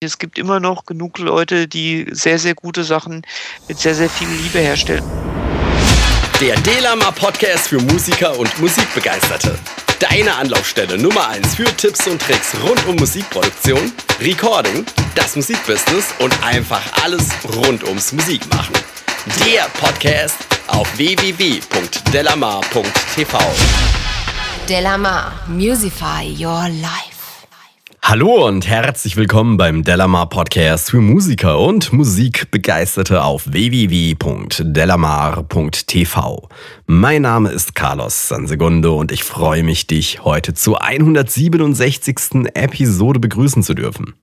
Es gibt immer noch genug Leute, die sehr, sehr gute Sachen mit sehr, sehr viel Liebe herstellen. Der Delama Podcast für Musiker und Musikbegeisterte. Deine Anlaufstelle Nummer 1 für Tipps und Tricks rund um Musikproduktion, Recording, das Musikbusiness und einfach alles rund ums Musikmachen. Der Podcast auf www.delamar.tv. Delamar, Musify Your Life. Hallo und herzlich willkommen beim Delamar Podcast für Musiker und Musikbegeisterte auf www.delamar.tv. Mein Name ist Carlos Sansegundo und ich freue mich, dich heute zur 167. Episode begrüßen zu dürfen.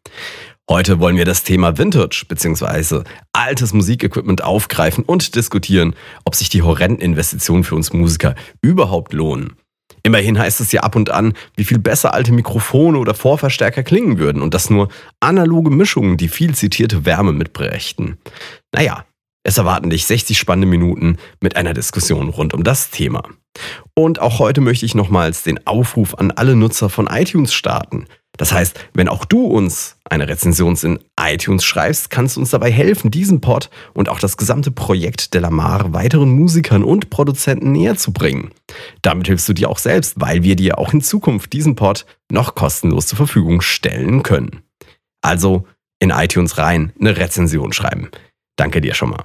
Heute wollen wir das Thema Vintage bzw. altes Musikequipment aufgreifen und diskutieren, ob sich die horrenden Investitionen für uns Musiker überhaupt lohnen. Immerhin heißt es ja ab und an, wie viel besser alte Mikrofone oder Vorverstärker klingen würden und dass nur analoge Mischungen die viel zitierte Wärme mitbrächten. Naja, es erwarten dich 60 spannende Minuten mit einer Diskussion rund um das Thema. Und auch heute möchte ich nochmals den Aufruf an alle Nutzer von iTunes starten. Das heißt, wenn auch du uns eine Rezension in iTunes schreibst, kannst du uns dabei helfen, diesen Pod und auch das gesamte Projekt Delamar weiteren Musikern und Produzenten näher zu bringen. Damit hilfst du dir auch selbst, weil wir dir auch in Zukunft diesen Pod noch kostenlos zur Verfügung stellen können. Also in iTunes rein eine Rezension schreiben. Danke dir schon mal.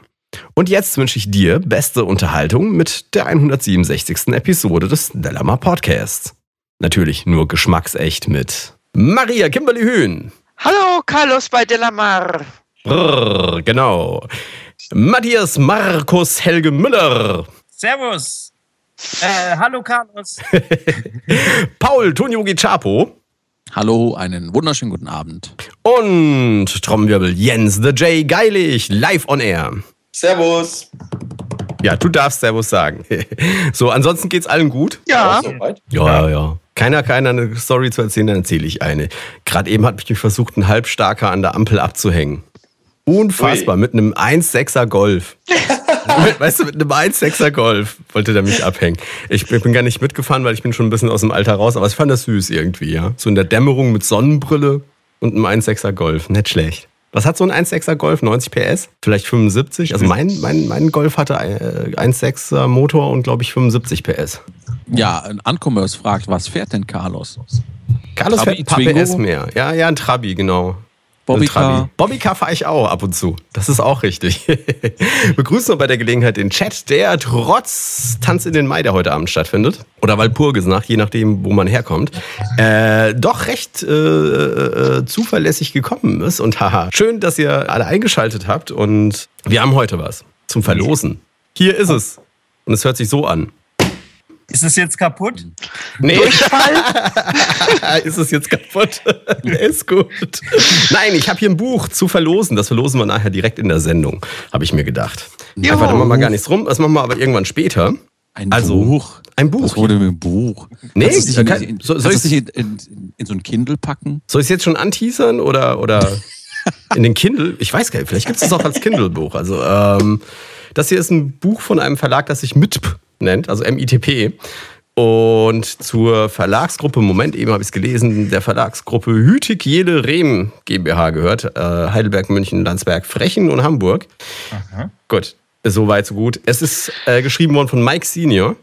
Und jetzt wünsche ich dir beste Unterhaltung mit der 167. Episode des Delamar Podcasts. Natürlich nur geschmacksecht mit Maria Kimberly Hühn. Hallo, Carlos bei Delamar. Brrr, genau. Matthias Markus Helge Müller. Servus. Äh, hallo, Carlos. Paul Tonyogi Chapo. Hallo, einen wunderschönen guten Abend. Und Trommelwirbel Jens The J Geilig, live on air. Servus. Ja, du darfst Servus sagen. so, ansonsten geht's allen gut? Ja. Ja, ja, ja. Keiner, keiner eine Story zu erzählen, dann erzähle ich eine. Gerade eben hat mich versucht, ein Halbstarker an der Ampel abzuhängen. Unfassbar, Ui. mit einem 1,6er Golf. weißt du, mit einem 1,6er Golf wollte der mich abhängen. Ich bin bin gar nicht mitgefahren, weil ich bin schon ein bisschen aus dem Alter raus, aber ich fand das süß irgendwie, ja. So in der Dämmerung mit Sonnenbrille und einem 1,6er Golf. Nicht schlecht. Was hat so ein 1,6er Golf? 90 PS? Vielleicht 75? Also mein, mein, mein Golf hatte äh, 1,6er Motor und glaube ich 75 PS. Ja, ein Uncommerce fragt, was fährt denn Carlos? Carlos Trabi, fährt ein paar Twingo? PS mehr. Ja, ja, ein Trabi, genau. Bobbycar? Bobbycar fahre ich auch ab und zu. Das ist auch richtig. Begrüßen wir bei der Gelegenheit den Chat, der trotz Tanz in den Mai, der heute Abend stattfindet, oder Walpurgisnacht, je nachdem, wo man herkommt, äh, doch recht äh, äh, zuverlässig gekommen ist. Und haha, schön, dass ihr alle eingeschaltet habt. Und wir haben heute was zum Verlosen. Hier ist es. Und es hört sich so an. Ist es jetzt kaputt? Nee. ist es jetzt kaputt? ist gut. Nein, ich habe hier ein Buch zu verlosen. Das verlosen wir nachher direkt in der Sendung, habe ich mir gedacht. Jo. Einfach, da machen wir mal gar nichts rum. Das machen wir aber irgendwann später. Ein Also, Buch? ein Buch. Was wurde mit dem Buch? Nee, kannst du es nicht, in, soll- soll es nicht in, in, in so ein Kindle packen? Soll ich es jetzt schon anteasern oder, oder in den Kindle? Ich weiß gar nicht, vielleicht gibt es auch als Kindle-Buch. Also, ähm, das hier ist ein Buch von einem Verlag, das sich MITP nennt, also M-I-T-P. Und zur Verlagsgruppe, Moment, eben habe ich es gelesen, der Verlagsgruppe Hütig Jele Rehm GmbH gehört. Äh, Heidelberg, München, Landsberg, Frechen und Hamburg. Gut, so weit, so gut. Es ist äh, geschrieben worden von Mike Senior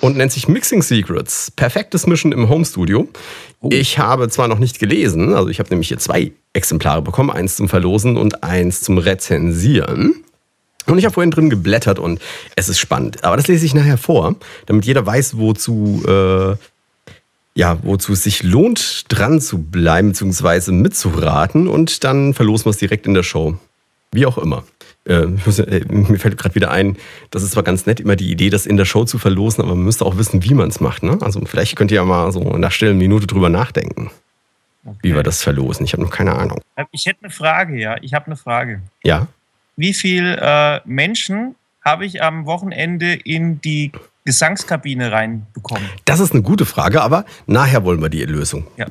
und nennt sich Mixing Secrets. Perfektes Mischen im Home Studio. Ich habe zwar noch nicht gelesen, also ich habe nämlich hier zwei Exemplare bekommen, eins zum Verlosen und eins zum Rezensieren. Und ich habe vorhin drin geblättert und es ist spannend. Aber das lese ich nachher vor, damit jeder weiß, wozu, äh, ja, wozu es sich lohnt, dran zu bleiben, beziehungsweise mitzuraten. Und dann verlosen wir es direkt in der Show. Wie auch immer. Äh, äh, mir fällt gerade wieder ein, das ist zwar ganz nett, immer die Idee, das in der Show zu verlosen, aber man müsste auch wissen, wie man es macht. Ne? Also vielleicht könnt ihr ja mal so einer stillen Minute drüber nachdenken, wie wir das verlosen. Ich habe noch keine Ahnung. Äh, Ich hätte eine Frage, ja. Ich habe eine Frage. Ja? Wie viele äh, Menschen habe ich am Wochenende in die Gesangskabine reinbekommen? Das ist eine gute Frage, aber nachher wollen wir die Lösung. Ja.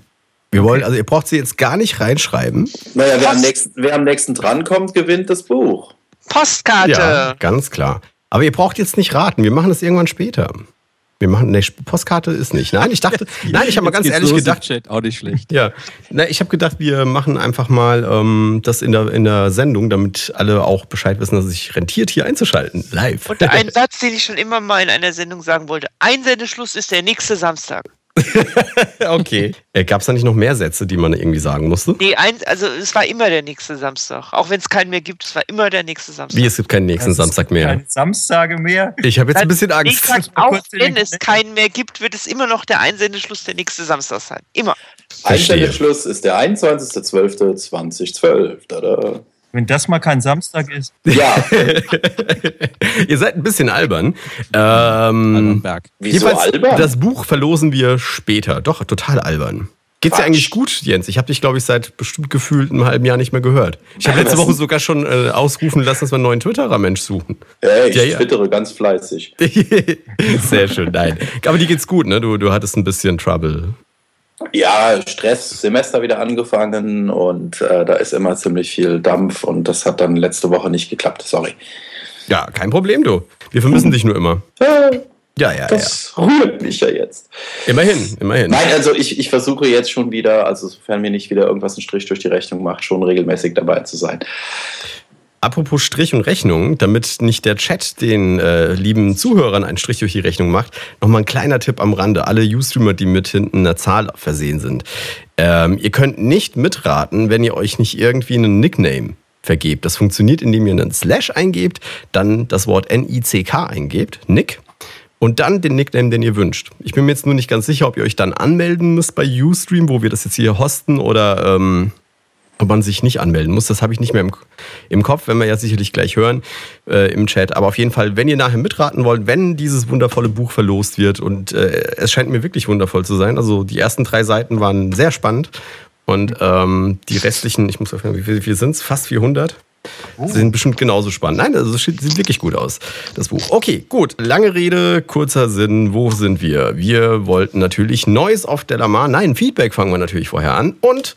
Wir wollen, also ihr braucht sie jetzt gar nicht reinschreiben. Naja, wer am, nächsten, wer am nächsten drankommt, gewinnt das Buch. Postkarte. Ja, ganz klar. Aber ihr braucht jetzt nicht raten, wir machen das irgendwann später. Wir machen, ne, Postkarte ist nicht. Nein, ich dachte, nein, ich habe mal ganz ehrlich gedacht, Chat, auch nicht schlecht. ja, na, ich habe gedacht, wir machen einfach mal ähm, das in der, in der Sendung, damit alle auch Bescheid wissen, dass es sich rentiert, hier einzuschalten. Live. Und ein Satz, den ich schon immer mal in einer Sendung sagen wollte. Einsendeschluss ist der nächste Samstag. okay. Äh, Gab es da nicht noch mehr Sätze, die man irgendwie sagen musste? Nee, ein, also es war immer der nächste Samstag. Auch wenn es keinen mehr gibt, es war immer der nächste Samstag. Wie, es gibt keinen nächsten Es gibt Samstag mehr. Keine Samstage mehr. Ich habe jetzt ein bisschen Ich Angst. sag, auch wenn es Kalender. keinen mehr gibt, wird es immer noch der Einsendeschluss der nächste Samstag sein. Immer. Verstehe. Einsendeschluss ist der 21.12.2012. Wenn das mal kein Samstag ist. Ja, Ihr seid ein bisschen albern. Ähm, wieso jedenfalls, albern? Das Buch verlosen wir später. Doch, total albern. Geht's dir eigentlich gut, Jens? Ich habe dich, glaube ich, seit bestimmt gefühlt einem halben Jahr nicht mehr gehört. Ich habe Ja, letzte Woche sogar schon äh, ausrufen lassen, dass wir einen neuen Twitterer-Mensch suchen. Hey, ich Ja, ja. twittere ganz fleißig. Sehr schön, nein. Aber dir geht's gut, ne? Du, du hattest ein bisschen Trouble. Ja, Stress, Semester wieder angefangen und äh, da ist immer ziemlich viel Dampf und das hat dann letzte Woche nicht geklappt. Sorry. Ja, kein Problem, du. Wir vermissen dich nur immer. Äh, Ja, ja, ja. Das rührt mich ja jetzt. Immerhin, immerhin. Nein, also ich, ich versuche jetzt schon wieder, also sofern mir nicht wieder irgendwas einen Strich durch die Rechnung macht, schon regelmäßig dabei zu sein. Apropos Strich und Rechnung, damit nicht der Chat den äh, lieben Zuhörern einen Strich durch die Rechnung macht, nochmal ein kleiner Tipp am Rande. Alle Ustreamer, die mit hinten einer Zahl versehen sind. Ähm, ihr könnt nicht mitraten, wenn ihr euch nicht irgendwie einen Nickname vergebt. Das funktioniert, indem ihr einen Slash eingebt, dann das Wort N-I-C-K eingebt, Nick, und dann den Nickname, den ihr wünscht. Ich bin mir jetzt nur nicht ganz sicher, ob ihr euch dann anmelden müsst bei Ustream, wo wir das jetzt hier hosten, oder ähm, ob man sich nicht anmelden muss. Das habe ich nicht mehr im, im Kopf, wenn wir ja sicherlich gleich hören äh, im Chat. Aber auf jeden Fall, wenn ihr nachher mitraten wollt, wenn dieses wundervolle Buch verlost wird und äh, es scheint mir wirklich wundervoll zu sein. Also die ersten drei Seiten waren sehr spannend und ähm, die restlichen, ich muss auf wie viel, wie viel sind es? Fast 400. Sind bestimmt genauso spannend. Nein, also sieht wirklich gut aus, das Buch. Okay, gut. Lange Rede, kurzer Sinn. Wo sind wir? Wir wollten natürlich Neues auf Delamar. Nein, Feedback fangen wir natürlich vorher an. Und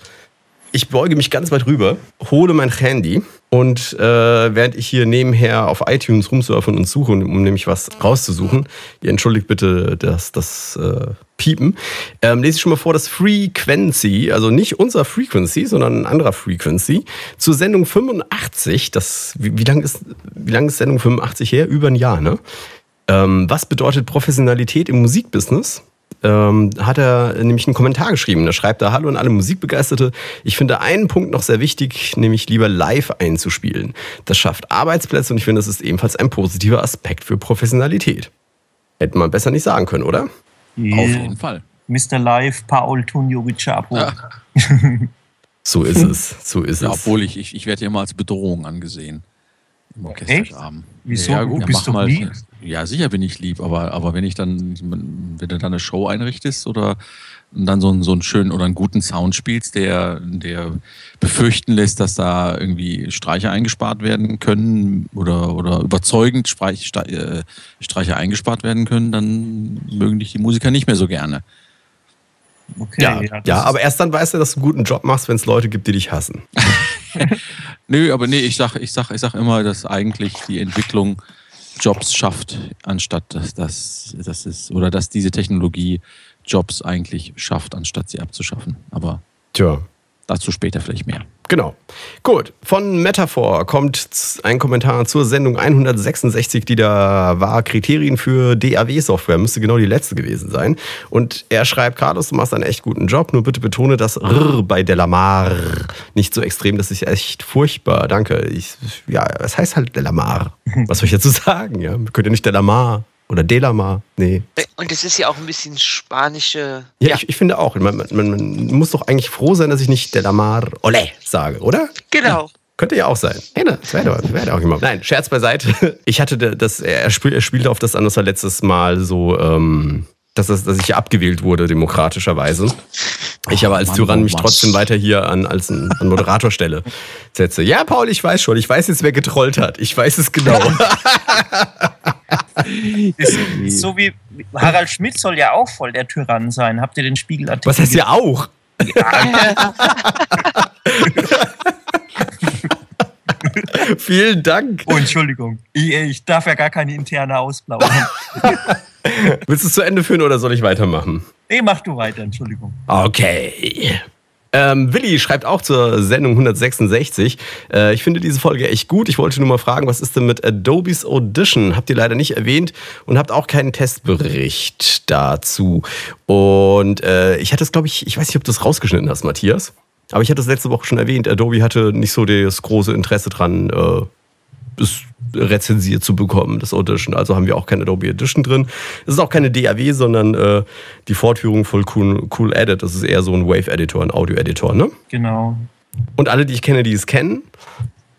ich beuge mich ganz weit rüber, hole mein Handy und äh, während ich hier nebenher auf iTunes rumsurfe und suche, um nämlich was rauszusuchen, ihr entschuldigt bitte das, das äh, Piepen, ähm, lese ich schon mal vor, das Frequency, also nicht unser Frequency, sondern ein anderer Frequency, zur Sendung 85, das, wie, wie lange ist, wie lang ist Sendung 85 her? Über ein Jahr, ne? Ähm, was bedeutet Professionalität im Musikbusiness? Ähm, hat er nämlich einen Kommentar geschrieben. Da schreibt er, hallo an alle Musikbegeisterte. Ich finde einen Punkt noch sehr wichtig, nämlich lieber live einzuspielen. Das schafft Arbeitsplätze und ich finde, das ist ebenfalls ein positiver Aspekt für Professionalität. Hätte man besser nicht sagen können, oder? Auf jeden Fall. Mr. Live, Paul Tunjovic Chapo. Ja. So ist es. So ist Ja, es. obwohl ich, ich, ich werde ja immer als Bedrohung angesehen. Im Orchestergraben. Wieso? Ja, Du gut, bist mach doch mal. lieb. Ja, sicher bin ich lieb, aber, aber wenn ich dann, wenn du dann eine Show einrichtest oder dann so einen, so einen schönen oder einen guten Sound spielst, der, der befürchten lässt, dass da irgendwie Streicher eingespart werden können oder, oder überzeugend Streich, äh, Streicher eingespart werden können, dann mögen dich die Musiker nicht mehr so gerne. Okay, Ja, ja, ist- aber erst dann weißt du, dass du einen guten Job machst, wenn es Leute gibt, die dich hassen. Nö, aber nee, ich sag, ich sag, ich sag immer, dass eigentlich die Entwicklung Jobs schafft, anstatt dass das, das ist, oder dass diese Technologie Jobs eigentlich schafft, anstatt sie abzuschaffen. Aber Tja. Dazu später vielleicht mehr. Genau. Gut. Von Metaphor kommt ein Kommentar zur Sendung 166, die da war. Kriterien für DAW-Software. Müsste genau die letzte gewesen sein. Und er schreibt, Carlos, du machst einen echt guten Job. Nur bitte betone das R bei Delamar. Nicht so extrem, das ist echt furchtbar. Danke. Ich, ja, es heißt halt Delamar. Was soll ich dazu sagen? Ja, könnt ihr nicht Delamar oder Delamar? Nee. Und es ist ja auch ein bisschen spanische. Ja, Ich, ich finde auch. Man, man, man muss doch eigentlich froh sein, dass ich nicht Delamar Ole sage, oder? Genau. Könnte ja auch sein. Hey, das wäre doch, wär doch auch jemand. Nein, Scherz beiseite. Ich hatte da- das, er, spiel, er spielte auf das an, was er letztes Mal so, ähm, dass, das, dass ich hier abgewählt wurde, demokratischerweise. Ich aber als Mann, Tyrann oh mich Mann. trotzdem weiter hier an, als ein, an Moderatorstelle setze. Ja, Paul, ich weiß schon. Ich weiß jetzt, wer getrollt hat. Ich weiß es genau. ist so wie Harald Schmidt soll ja auch voll der Tyrann sein. Habt ihr den Spiegelartikel? Was heißt ja auch? Vielen Dank. Oh, Entschuldigung. Ich, ich darf ja gar keine interne ausplaudern. Willst du es zu Ende führen oder soll ich weitermachen? Nee, mach du weiter, Entschuldigung. Okay. Ähm, Willi schreibt auch zur Sendung 166. Äh, ich finde diese Folge echt gut. Ich wollte nur mal fragen, was ist denn mit Adobe's Audition? Habt ihr leider nicht erwähnt und habt auch keinen Testbericht dazu. Und äh, ich hatte es, glaube ich, ich weiß nicht, ob du es rausgeschnitten hast, Matthias. Aber ich hatte es letzte Woche schon erwähnt. Adobe hatte nicht so das große Interesse dran, äh, es rezensiert zu bekommen, das Audition. Also haben wir auch keine Adobe Edition drin. Es ist auch keine DAW, sondern äh, die Fortführung von cool, cool Edit. Das ist eher so ein Wave-Editor, ein Audio-Editor, ne? Genau. Und alle, die ich kenne, die es kennen,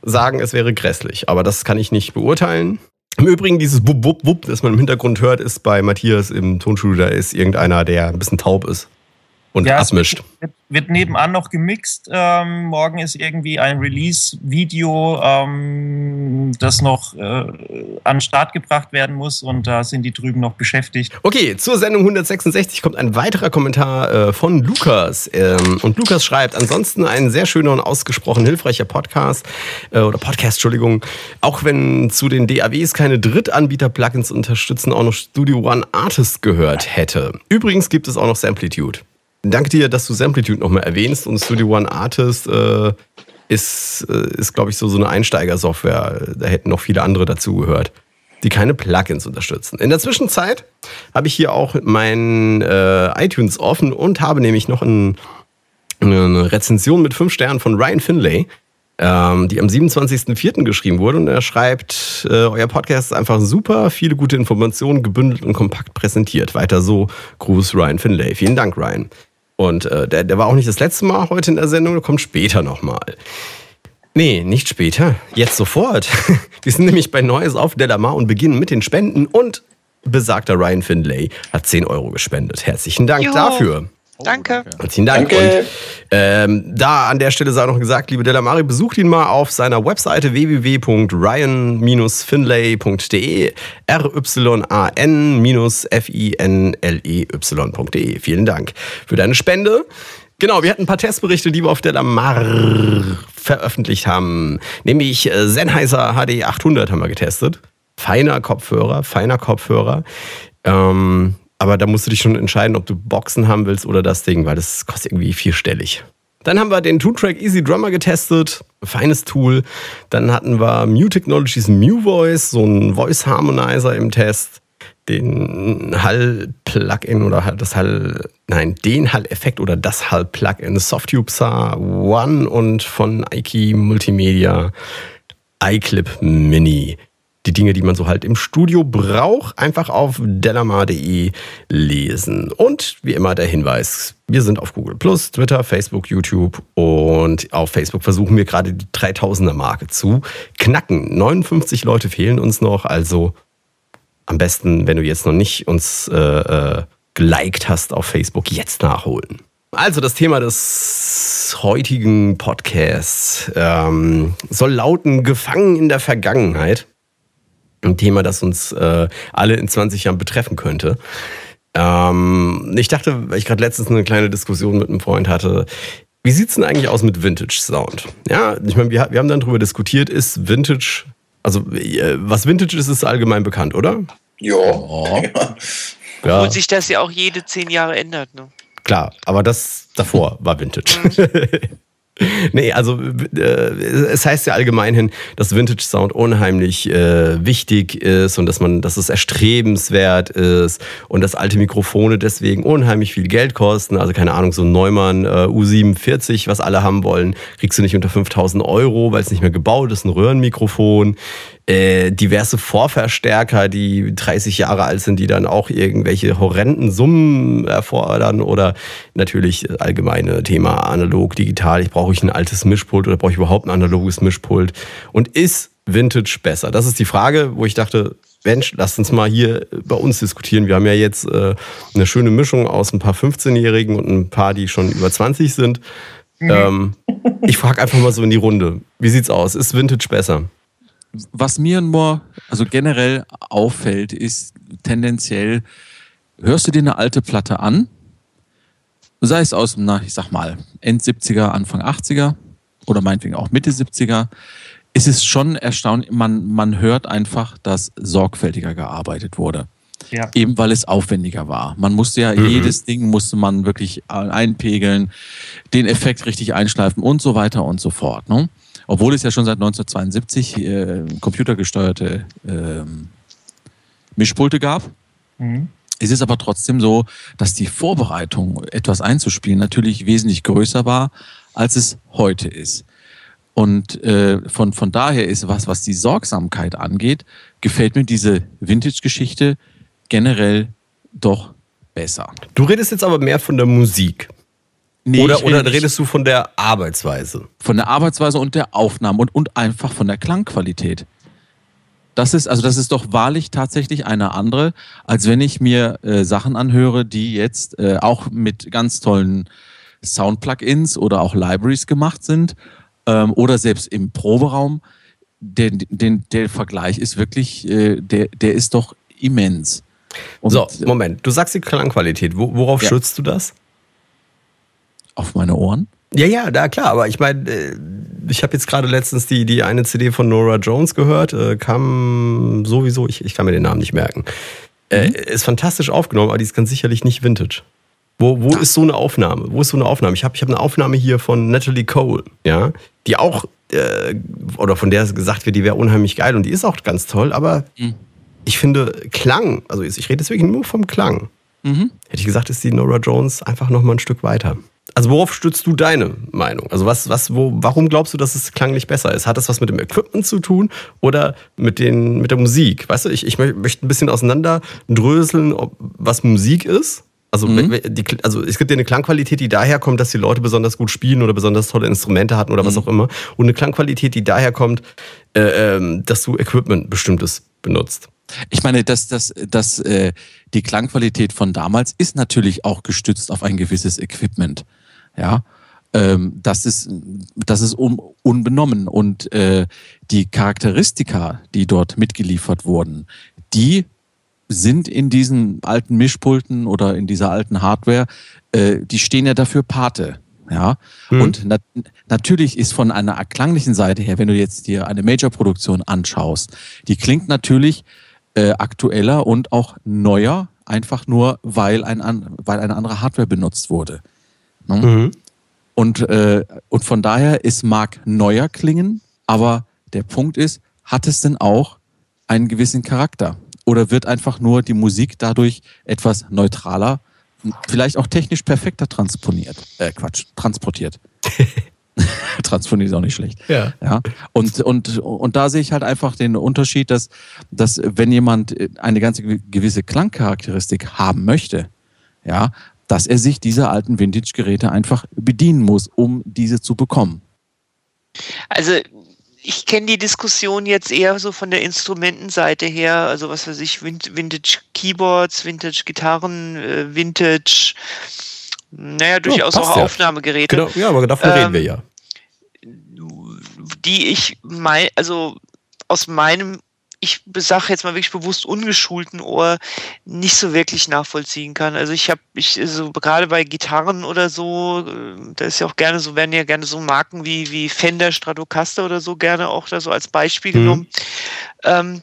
sagen, es wäre grässlich. Aber das kann ich nicht beurteilen. Im Übrigen, dieses Wupp, Wupp, Wupp, das man im Hintergrund hört, ist bei Matthias im Tonstudio, da ist irgendeiner, der ein bisschen taub ist und Ja, es abmischt. Wird, wird nebenan noch gemixt. Ähm, morgen ist irgendwie ein Release-Video, ähm, das noch äh, an den Start gebracht werden muss und da sind die drüben noch beschäftigt. Okay, zur Sendung 166 kommt ein weiterer Kommentar äh, von Lukas. Ähm, und Lukas schreibt, ansonsten ein sehr schöner und ausgesprochen hilfreicher Podcast, äh, oder Podcast, Entschuldigung. Auch wenn zu den DAWs keine Drittanbieter-Plugins unterstützen, auch noch Studio One Artist gehört hätte. Übrigens gibt es auch noch Samplitude. Danke dir, dass du Samplitude nochmal erwähnst und Studio One Artist äh, ist, äh, ist glaube ich, so, so eine Einsteigersoftware. Da hätten noch viele andere dazu gehört, die keine Plugins unterstützen. In der Zwischenzeit habe ich hier auch mein äh, iTunes offen und habe nämlich noch ein, eine Rezension mit fünf Sternen von Ryan Finlay, ähm, die am 27.04. geschrieben wurde. Und er schreibt, äh, euer Podcast ist einfach super, viele gute Informationen gebündelt und kompakt präsentiert. Weiter so, Gruß Ryan Finlay. Vielen Dank, Ryan. Und äh, der, der war auch nicht das letzte Mal heute in der Sendung, der kommt später nochmal. Nee, nicht später. Jetzt sofort. Wir sind nämlich bei Neues auf Delamar und beginnen mit den Spenden und besagter Ryan Finlay hat 10 Euro gespendet. Herzlichen Dank Jo. dafür. Danke. Herzlichen Dank. Danke. Und ähm, da an der Stelle sei noch gesagt, liebe Delamari, besucht ihn mal auf seiner Webseite www.ryan-finlay.de r-y-a-n-f-i-n-l-e-y.de. Vielen Dank für deine Spende. Genau, wir hatten ein paar Testberichte, die wir auf Delamar veröffentlicht haben. Nämlich äh, Sennheiser HD 800 haben wir getestet. Feiner Kopfhörer, feiner Kopfhörer. Ähm, aber da musst du dich schon entscheiden, ob du Boxen haben willst oder das Ding, weil das kostet irgendwie vierstellig. Dann haben wir den Two-Track Easy Drummer getestet. Feines Tool. Dann hatten wir Mew Technologies Mew Voice, so ein Voice Harmonizer im Test. Den Hall-Plugin oder halt das Hall, nein, den Hall-Effekt oder das Hall-Plugin Softube SAR One und von Ike Multimedia iClip Mini. Die Dinge, die man so halt im Studio braucht, einfach auf delamar.de lesen. Und wie immer der Hinweis, wir sind auf Google Twitter, Facebook, YouTube und auf Facebook versuchen wir gerade die 3000er Marke zu knacken. 59 Leute fehlen uns noch, also am besten, wenn du jetzt noch nicht uns äh, äh, geliked hast auf Facebook, jetzt nachholen. Also das Thema des heutigen Podcasts ähm, soll lauten Gefangen in der Vergangenheit. Ein Thema, das uns äh, alle in 20 Jahren betreffen könnte. Ähm, ich dachte, weil ich gerade letztens eine kleine Diskussion mit einem Freund hatte, wie sieht's denn eigentlich aus mit Vintage Sound? Ja, ich meine, wir, wir haben dann darüber diskutiert, ist Vintage, also äh, was Vintage ist, ist allgemein bekannt, oder? Ja. ja. Ja, Obwohl sich das ja auch jede zehn Jahre ändert. Ne? klar, aber das davor war Vintage. Nee, also äh, es heißt ja allgemein hin, dass Vintage Sound unheimlich äh, wichtig ist und dass man, dass es erstrebenswert ist und dass alte Mikrofone deswegen unheimlich viel Geld kosten. Also keine Ahnung, so ein Neumann äh, U47, was alle haben wollen, kriegst du nicht unter 5000 Euro, weil es nicht mehr gebaut ist, ein Röhrenmikrofon. Äh, diverse Vorverstärker, die 30 Jahre alt sind, die dann auch irgendwelche horrenden Summen erfordern oder natürlich allgemeine Thema analog, digital. Ich brauche ich ein altes Mischpult oder brauche ich überhaupt ein analoges Mischpult? Und ist Vintage besser? Das ist die Frage, wo ich dachte, Mensch, lasst uns mal hier bei uns diskutieren. Wir haben ja jetzt äh, eine schöne Mischung aus ein paar 15-Jährigen und ein paar, die schon über 20 sind. Ähm, ich frage einfach mal so in die Runde. Wie sieht's aus? Ist Vintage besser? Was mir nur, also generell auffällt, ist tendenziell, hörst du dir eine alte Platte an, sei es aus, na, ich sag mal, End 70er, Anfang 80er oder meinetwegen auch Mitte 70er, ist es schon erstaunlich, man, man hört einfach, dass sorgfältiger gearbeitet wurde. Ja. Eben weil es aufwendiger war. Man musste ja mhm. jedes Ding musste man wirklich einpegeln, den Effekt richtig einschleifen und so weiter und so fort. Ne? Obwohl es ja schon seit 1972 äh, computergesteuerte äh, Mischpulte gab. Mhm. Es ist aber trotzdem so, dass die Vorbereitung, etwas einzuspielen, natürlich wesentlich größer war, als es heute ist. Und äh, von, von daher ist was, was die Sorgsamkeit angeht, gefällt mir diese Vintage-Geschichte generell doch besser. Du redest jetzt aber mehr von der Musik. Nee, oder oder redest du von der Arbeitsweise? Von der Arbeitsweise und der Aufnahme und, und einfach von der Klangqualität. Das ist, also das ist doch wahrlich tatsächlich eine andere, als wenn ich mir äh, Sachen anhöre, die jetzt äh, auch mit ganz tollen Sound-Plugins oder auch Libraries gemacht sind ähm, oder selbst im Proberaum. Den, den, der Vergleich ist wirklich, äh, der, der ist doch immens. Und, so, Moment, du sagst die Klangqualität. Worauf ja. schützt du das? Auf meine Ohren? Ja, ja, da klar, aber ich meine, äh, ich habe jetzt gerade letztens die, die eine CD von Nora Jones gehört, äh, kam sowieso, ich, ich kann mir den Namen nicht merken. Äh, mhm. ist fantastisch aufgenommen, aber die ist ganz sicherlich nicht Vintage. Wo, wo ist so eine Aufnahme? Wo ist so eine Aufnahme? Ich habe ich hab eine Aufnahme hier von Natalie Cole, ja, die auch, äh, oder von der gesagt wird, die wäre unheimlich geil und die ist auch ganz toll, aber mhm. ich finde Klang, also ich rede wirklich nur vom Klang. Mhm. Hätte ich gesagt, ist die Nora Jones einfach nochmal ein Stück weiter. Also worauf stützt du deine Meinung? Also was, was, wo, warum glaubst du, dass es klanglich besser ist? Hat das was mit dem Equipment zu tun oder mit, den, mit der Musik? Weißt du, ich, ich möchte ein bisschen auseinander dröseln, was Musik ist. Also, mhm. die, also es gibt ja eine Klangqualität, die daher kommt, dass die Leute besonders gut spielen oder besonders tolle Instrumente hatten oder mhm. was auch immer. Und eine Klangqualität, die daher kommt, äh, äh, dass du Equipment bestimmtes benutzt. Ich meine, dass, dass, dass äh, die Klangqualität von damals ist natürlich auch gestützt auf ein gewisses Equipment. Ja, ähm, das ist, das ist un, unbenommen. Und äh, die Charakteristika, die dort mitgeliefert wurden, die sind in diesen alten Mischpulten oder in dieser alten Hardware, äh, die stehen ja dafür Pate. Ja, mhm. und nat natürlich ist von einer klanglichen Seite her, wenn du jetzt dir eine Major-Produktion anschaust, die klingt natürlich äh, aktueller und auch neuer, einfach nur, weil, ein, weil eine andere Hardware benutzt wurde. Ne? Mhm. Und, äh, und von daher, es mag neuer klingen, aber der Punkt ist, hat es denn auch einen gewissen Charakter? Oder wird einfach nur die Musik dadurch etwas neutraler, vielleicht auch technisch perfekter transponiert? Äh, Quatsch, transportiert. Transponiert ist auch nicht schlecht. Ja. ja. Und, und, und da sehe ich halt einfach den Unterschied, dass, dass wenn jemand eine ganze gewisse Klangcharakteristik haben möchte, ja, dass er sich dieser alten Vintage-Geräte einfach bedienen muss, um diese zu bekommen. Also ich kenne die Diskussion jetzt eher so von der Instrumentenseite her, also was weiß ich, Vintage Keyboards, Vintage Gitarren, äh, Vintage, naja, durchaus ja, auch ja. Aufnahmegeräte. Genau, ja, aber davon ähm, reden wir ja. Die ich mein, also aus meinem ich sage jetzt mal wirklich bewusst ungeschulten Ohr nicht so wirklich nachvollziehen kann. Also ich habe, ich so gerade bei Gitarren oder so, äh, da ist ja auch gerne so, werden ja gerne so Marken wie, wie Fender, Stratocaster oder so gerne auch da so als Beispiel mhm. genommen. Ähm,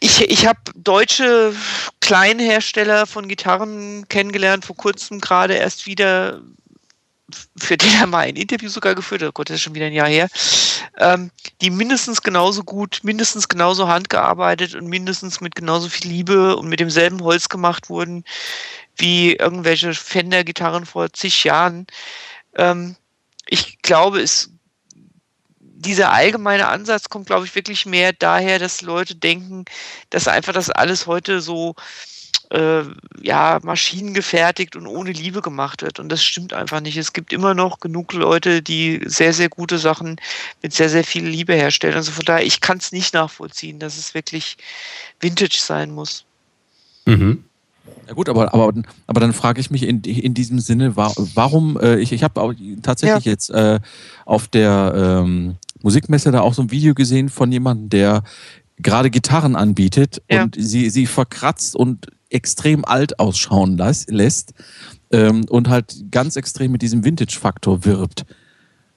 ich, ich habe deutsche Kleinhersteller von Gitarren kennengelernt, vor kurzem gerade erst wieder, für den er mal ein Interview sogar geführt hat, oh Gott, das ist schon wieder ein Jahr her, ähm, die mindestens genauso gut, mindestens genauso handgearbeitet und mindestens mit genauso viel Liebe und mit demselben Holz gemacht wurden wie irgendwelche Fender-Gitarren vor zig Jahren. Ähm, ich glaube, es dieser allgemeine Ansatz kommt, glaube ich, wirklich mehr daher, dass Leute denken, dass einfach das alles heute so äh, ja, maschinengefertigt und ohne Liebe gemacht wird. Und das stimmt einfach nicht. Es gibt immer noch genug Leute, die sehr, sehr gute Sachen mit sehr, sehr viel Liebe herstellen. Also von daher, ich kann es nicht nachvollziehen, dass es wirklich Vintage sein muss. Mhm. Ja gut, aber, aber, aber dann frage ich mich in, in diesem Sinne, warum, äh, ich, ich habe tatsächlich ja. jetzt äh, auf der ähm, Musikmesse da auch so ein Video gesehen von jemandem, der gerade Gitarren anbietet ja. und sie, sie verkratzt und extrem alt ausschauen lässt ähm, und halt ganz extrem mit diesem Vintage-Faktor wirbt.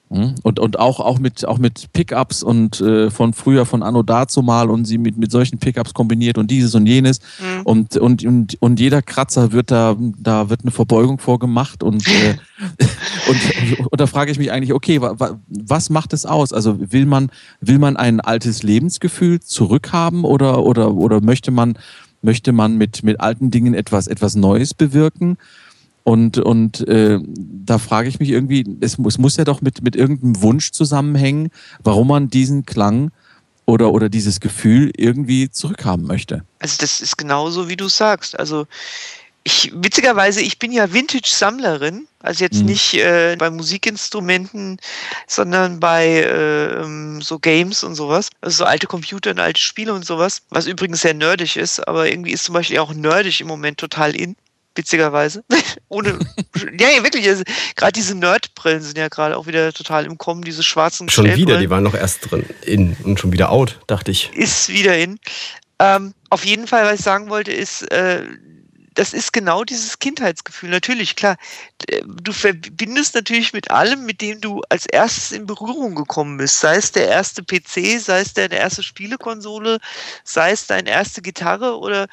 Hm? Und, und auch, auch mit, auch mit Pickups und äh, von früher, von Anno dazu mal und sie mit, mit solchen Pickups kombiniert und dieses und jenes. Mhm. Und, und, und, und jeder Kratzer wird da, da wird eine Verbeugung vorgemacht und, äh, und, und da frage ich mich eigentlich, okay, wa, wa, was macht es aus? Also will man, will man ein altes Lebensgefühl zurückhaben oder, oder, oder möchte man, möchte man mit, mit alten Dingen etwas, etwas Neues bewirken? Und, und äh, da frage ich mich irgendwie, es, es muss ja doch mit, mit irgendeinem Wunsch zusammenhängen, warum man diesen Klang oder, oder dieses Gefühl irgendwie zurückhaben möchte. Also das ist genauso, wie du sagst. Also ich, witzigerweise, ich bin ja Vintage-Sammlerin, also jetzt mhm. nicht äh, bei Musikinstrumenten, sondern bei äh, so Games und sowas. Also so alte Computer und alte Spiele und sowas, was übrigens sehr nerdig ist, aber irgendwie ist zum Beispiel auch nerdig im Moment total in witzigerweise. Ohne, ja, ja, wirklich. Also, gerade diese Nerdbrillen sind ja gerade auch wieder total im Kommen, diese schwarzen Schon wieder, die waren noch erst drin in und schon wieder out, dachte ich. Ist wieder in. Ähm, auf jeden Fall, was ich sagen wollte, ist, äh, das ist genau dieses Kindheitsgefühl. Natürlich, klar, du verbindest natürlich mit allem, mit dem du als erstes in Berührung gekommen bist. Sei es der erste PC, sei es deine erste Spielekonsole, sei es deine erste Gitarre oder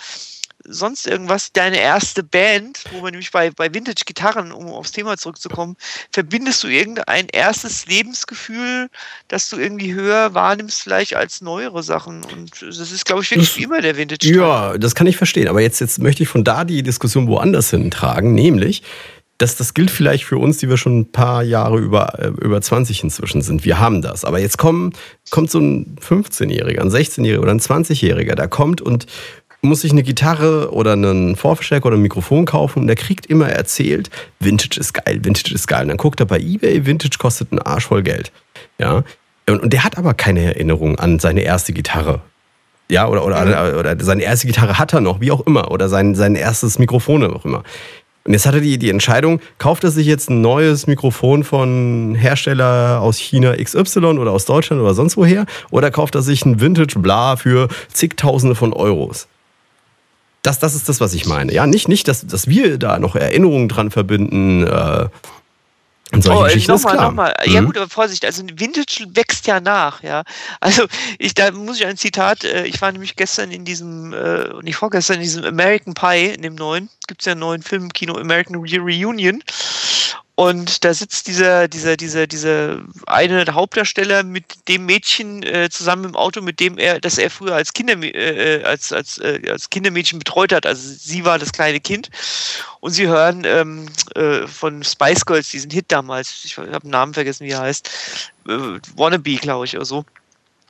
sonst irgendwas, deine erste Band, wo man nämlich bei, bei Vintage-Gitarren, um aufs Thema zurückzukommen, verbindest du irgendein erstes Lebensgefühl, das du irgendwie höher wahrnimmst, vielleicht als neuere Sachen. Und das ist, glaube ich, wirklich das, immer der vintage -Gitarre. Ja, das kann ich verstehen. Aber jetzt, jetzt möchte ich von da die Diskussion woanders hintragen, nämlich, das, das gilt vielleicht für uns, die wir schon ein paar Jahre über, äh, über 20 inzwischen sind. Wir haben das. Aber jetzt kommen, kommt so ein 15-Jähriger, ein 16-Jähriger oder ein 20-Jähriger, der kommt und muss sich eine Gitarre oder einen Vorverstärker oder ein Mikrofon kaufen und der kriegt immer erzählt, Vintage ist geil, Vintage ist geil. Und dann guckt er bei eBay, Vintage kostet einen Arsch voll Geld. Ja. Und, der hat aber keine Erinnerung an seine erste Gitarre. Ja, oder, oder, mhm. oder seine erste Gitarre hat er noch, wie auch immer. Oder sein, sein erstes Mikrofon auch immer. Und jetzt hat er die, die Entscheidung, kauft er sich jetzt ein neues Mikrofon von Hersteller aus China XY oder aus Deutschland oder sonst woher? Oder kauft er sich ein Vintage Bla für zigtausende von Euros? Das, das ist das, was ich meine. Ja, nicht, nicht dass, dass wir da noch Erinnerungen dran verbinden. Äh, und solche oh, Geschichten nochmal, nochmal. Ja mhm. gut, aber Vorsicht, also Vintage wächst ja nach, ja. Also ich, da muss ich ein Zitat, äh, ich war nämlich gestern in diesem, äh, nicht vorgestern, in diesem American Pie, in dem neuen, gibt es ja einen neuen Film im Kino, American Reunion. Und da sitzt dieser, dieser, dieser, dieser eine Hauptdarsteller mit dem Mädchen äh, zusammen im Auto, mit dem er, das er früher als Kinder, äh, äh, als, als, äh, als Kindermädchen betreut hat. Also sie war das kleine Kind. Und sie hören ähm, äh, von Spice Girls diesen Hit damals, ich habe den Namen vergessen, wie er heißt, äh, Wannabe, glaube ich, oder so.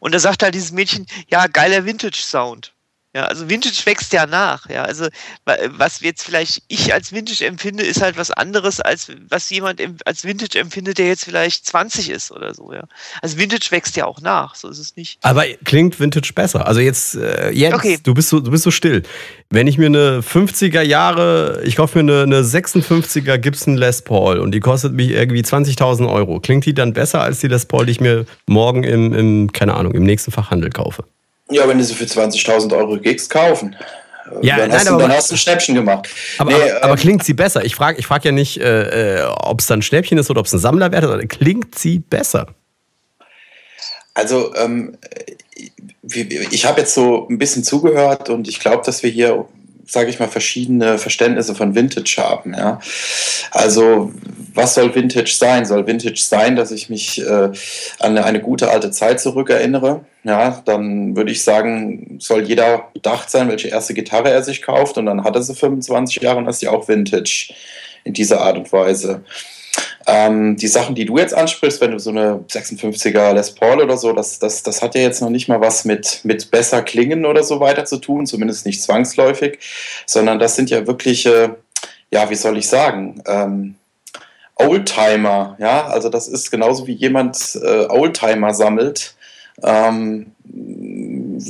Und da sagt halt dieses Mädchen, ja, geiler Vintage-Sound. Ja, also Vintage wächst ja nach. Ja, also was jetzt vielleicht ich als Vintage empfinde, ist halt was anderes als was jemand als Vintage empfindet, der jetzt vielleicht 20 ist oder so. Ja, also Vintage wächst ja auch nach. So ist es nicht. Aber klingt Vintage besser. Also jetzt, äh, jetzt, okay. du bist so, du bist so still. Wenn ich mir eine 50er Jahre, ich kaufe mir eine, eine 56er Gibson Les Paul und die kostet mich irgendwie 20.000 Euro, klingt die dann besser als die Les Paul, die ich mir morgen im, im keine Ahnung, im nächsten Fachhandel kaufe? Ja, wenn du sie für 20.000 Euro kriegst, kaufen. Ja, dann, nein, hast, du, dann hast du ein Schnäppchen gemacht. Aber, nee, aber, aber ähm, klingt sie besser? Ich frage ich frag ja nicht, äh, äh ob es dann ein Schnäppchen ist oder ob es ein Sammlerwert ist, klingt sie besser? Also, ähm, ich habe jetzt so ein bisschen zugehört und ich glaube, dass wir hier sage ich mal, verschiedene Verständnisse von Vintage haben. Ja? Also was soll Vintage sein? Soll Vintage sein, dass ich mich äh, an eine gute alte Zeit zurückerinnere? Ja, dann würde ich sagen, soll jeder bedacht sein, welche erste Gitarre er sich kauft und dann hat er sie 25 Jahre und ist sie auch Vintage in dieser Art und Weise. Ähm, die Sachen, die du jetzt ansprichst, wenn du so eine 56er Les Paul oder so, das, das, das hat ja jetzt noch nicht mal was mit, mit besser klingen oder so weiter zu tun, zumindest nicht zwangsläufig, sondern das sind ja wirkliche, ja, wie soll ich sagen, ähm, Oldtimer, ja, also das ist genauso wie jemand äh, Oldtimer sammelt. Ähm,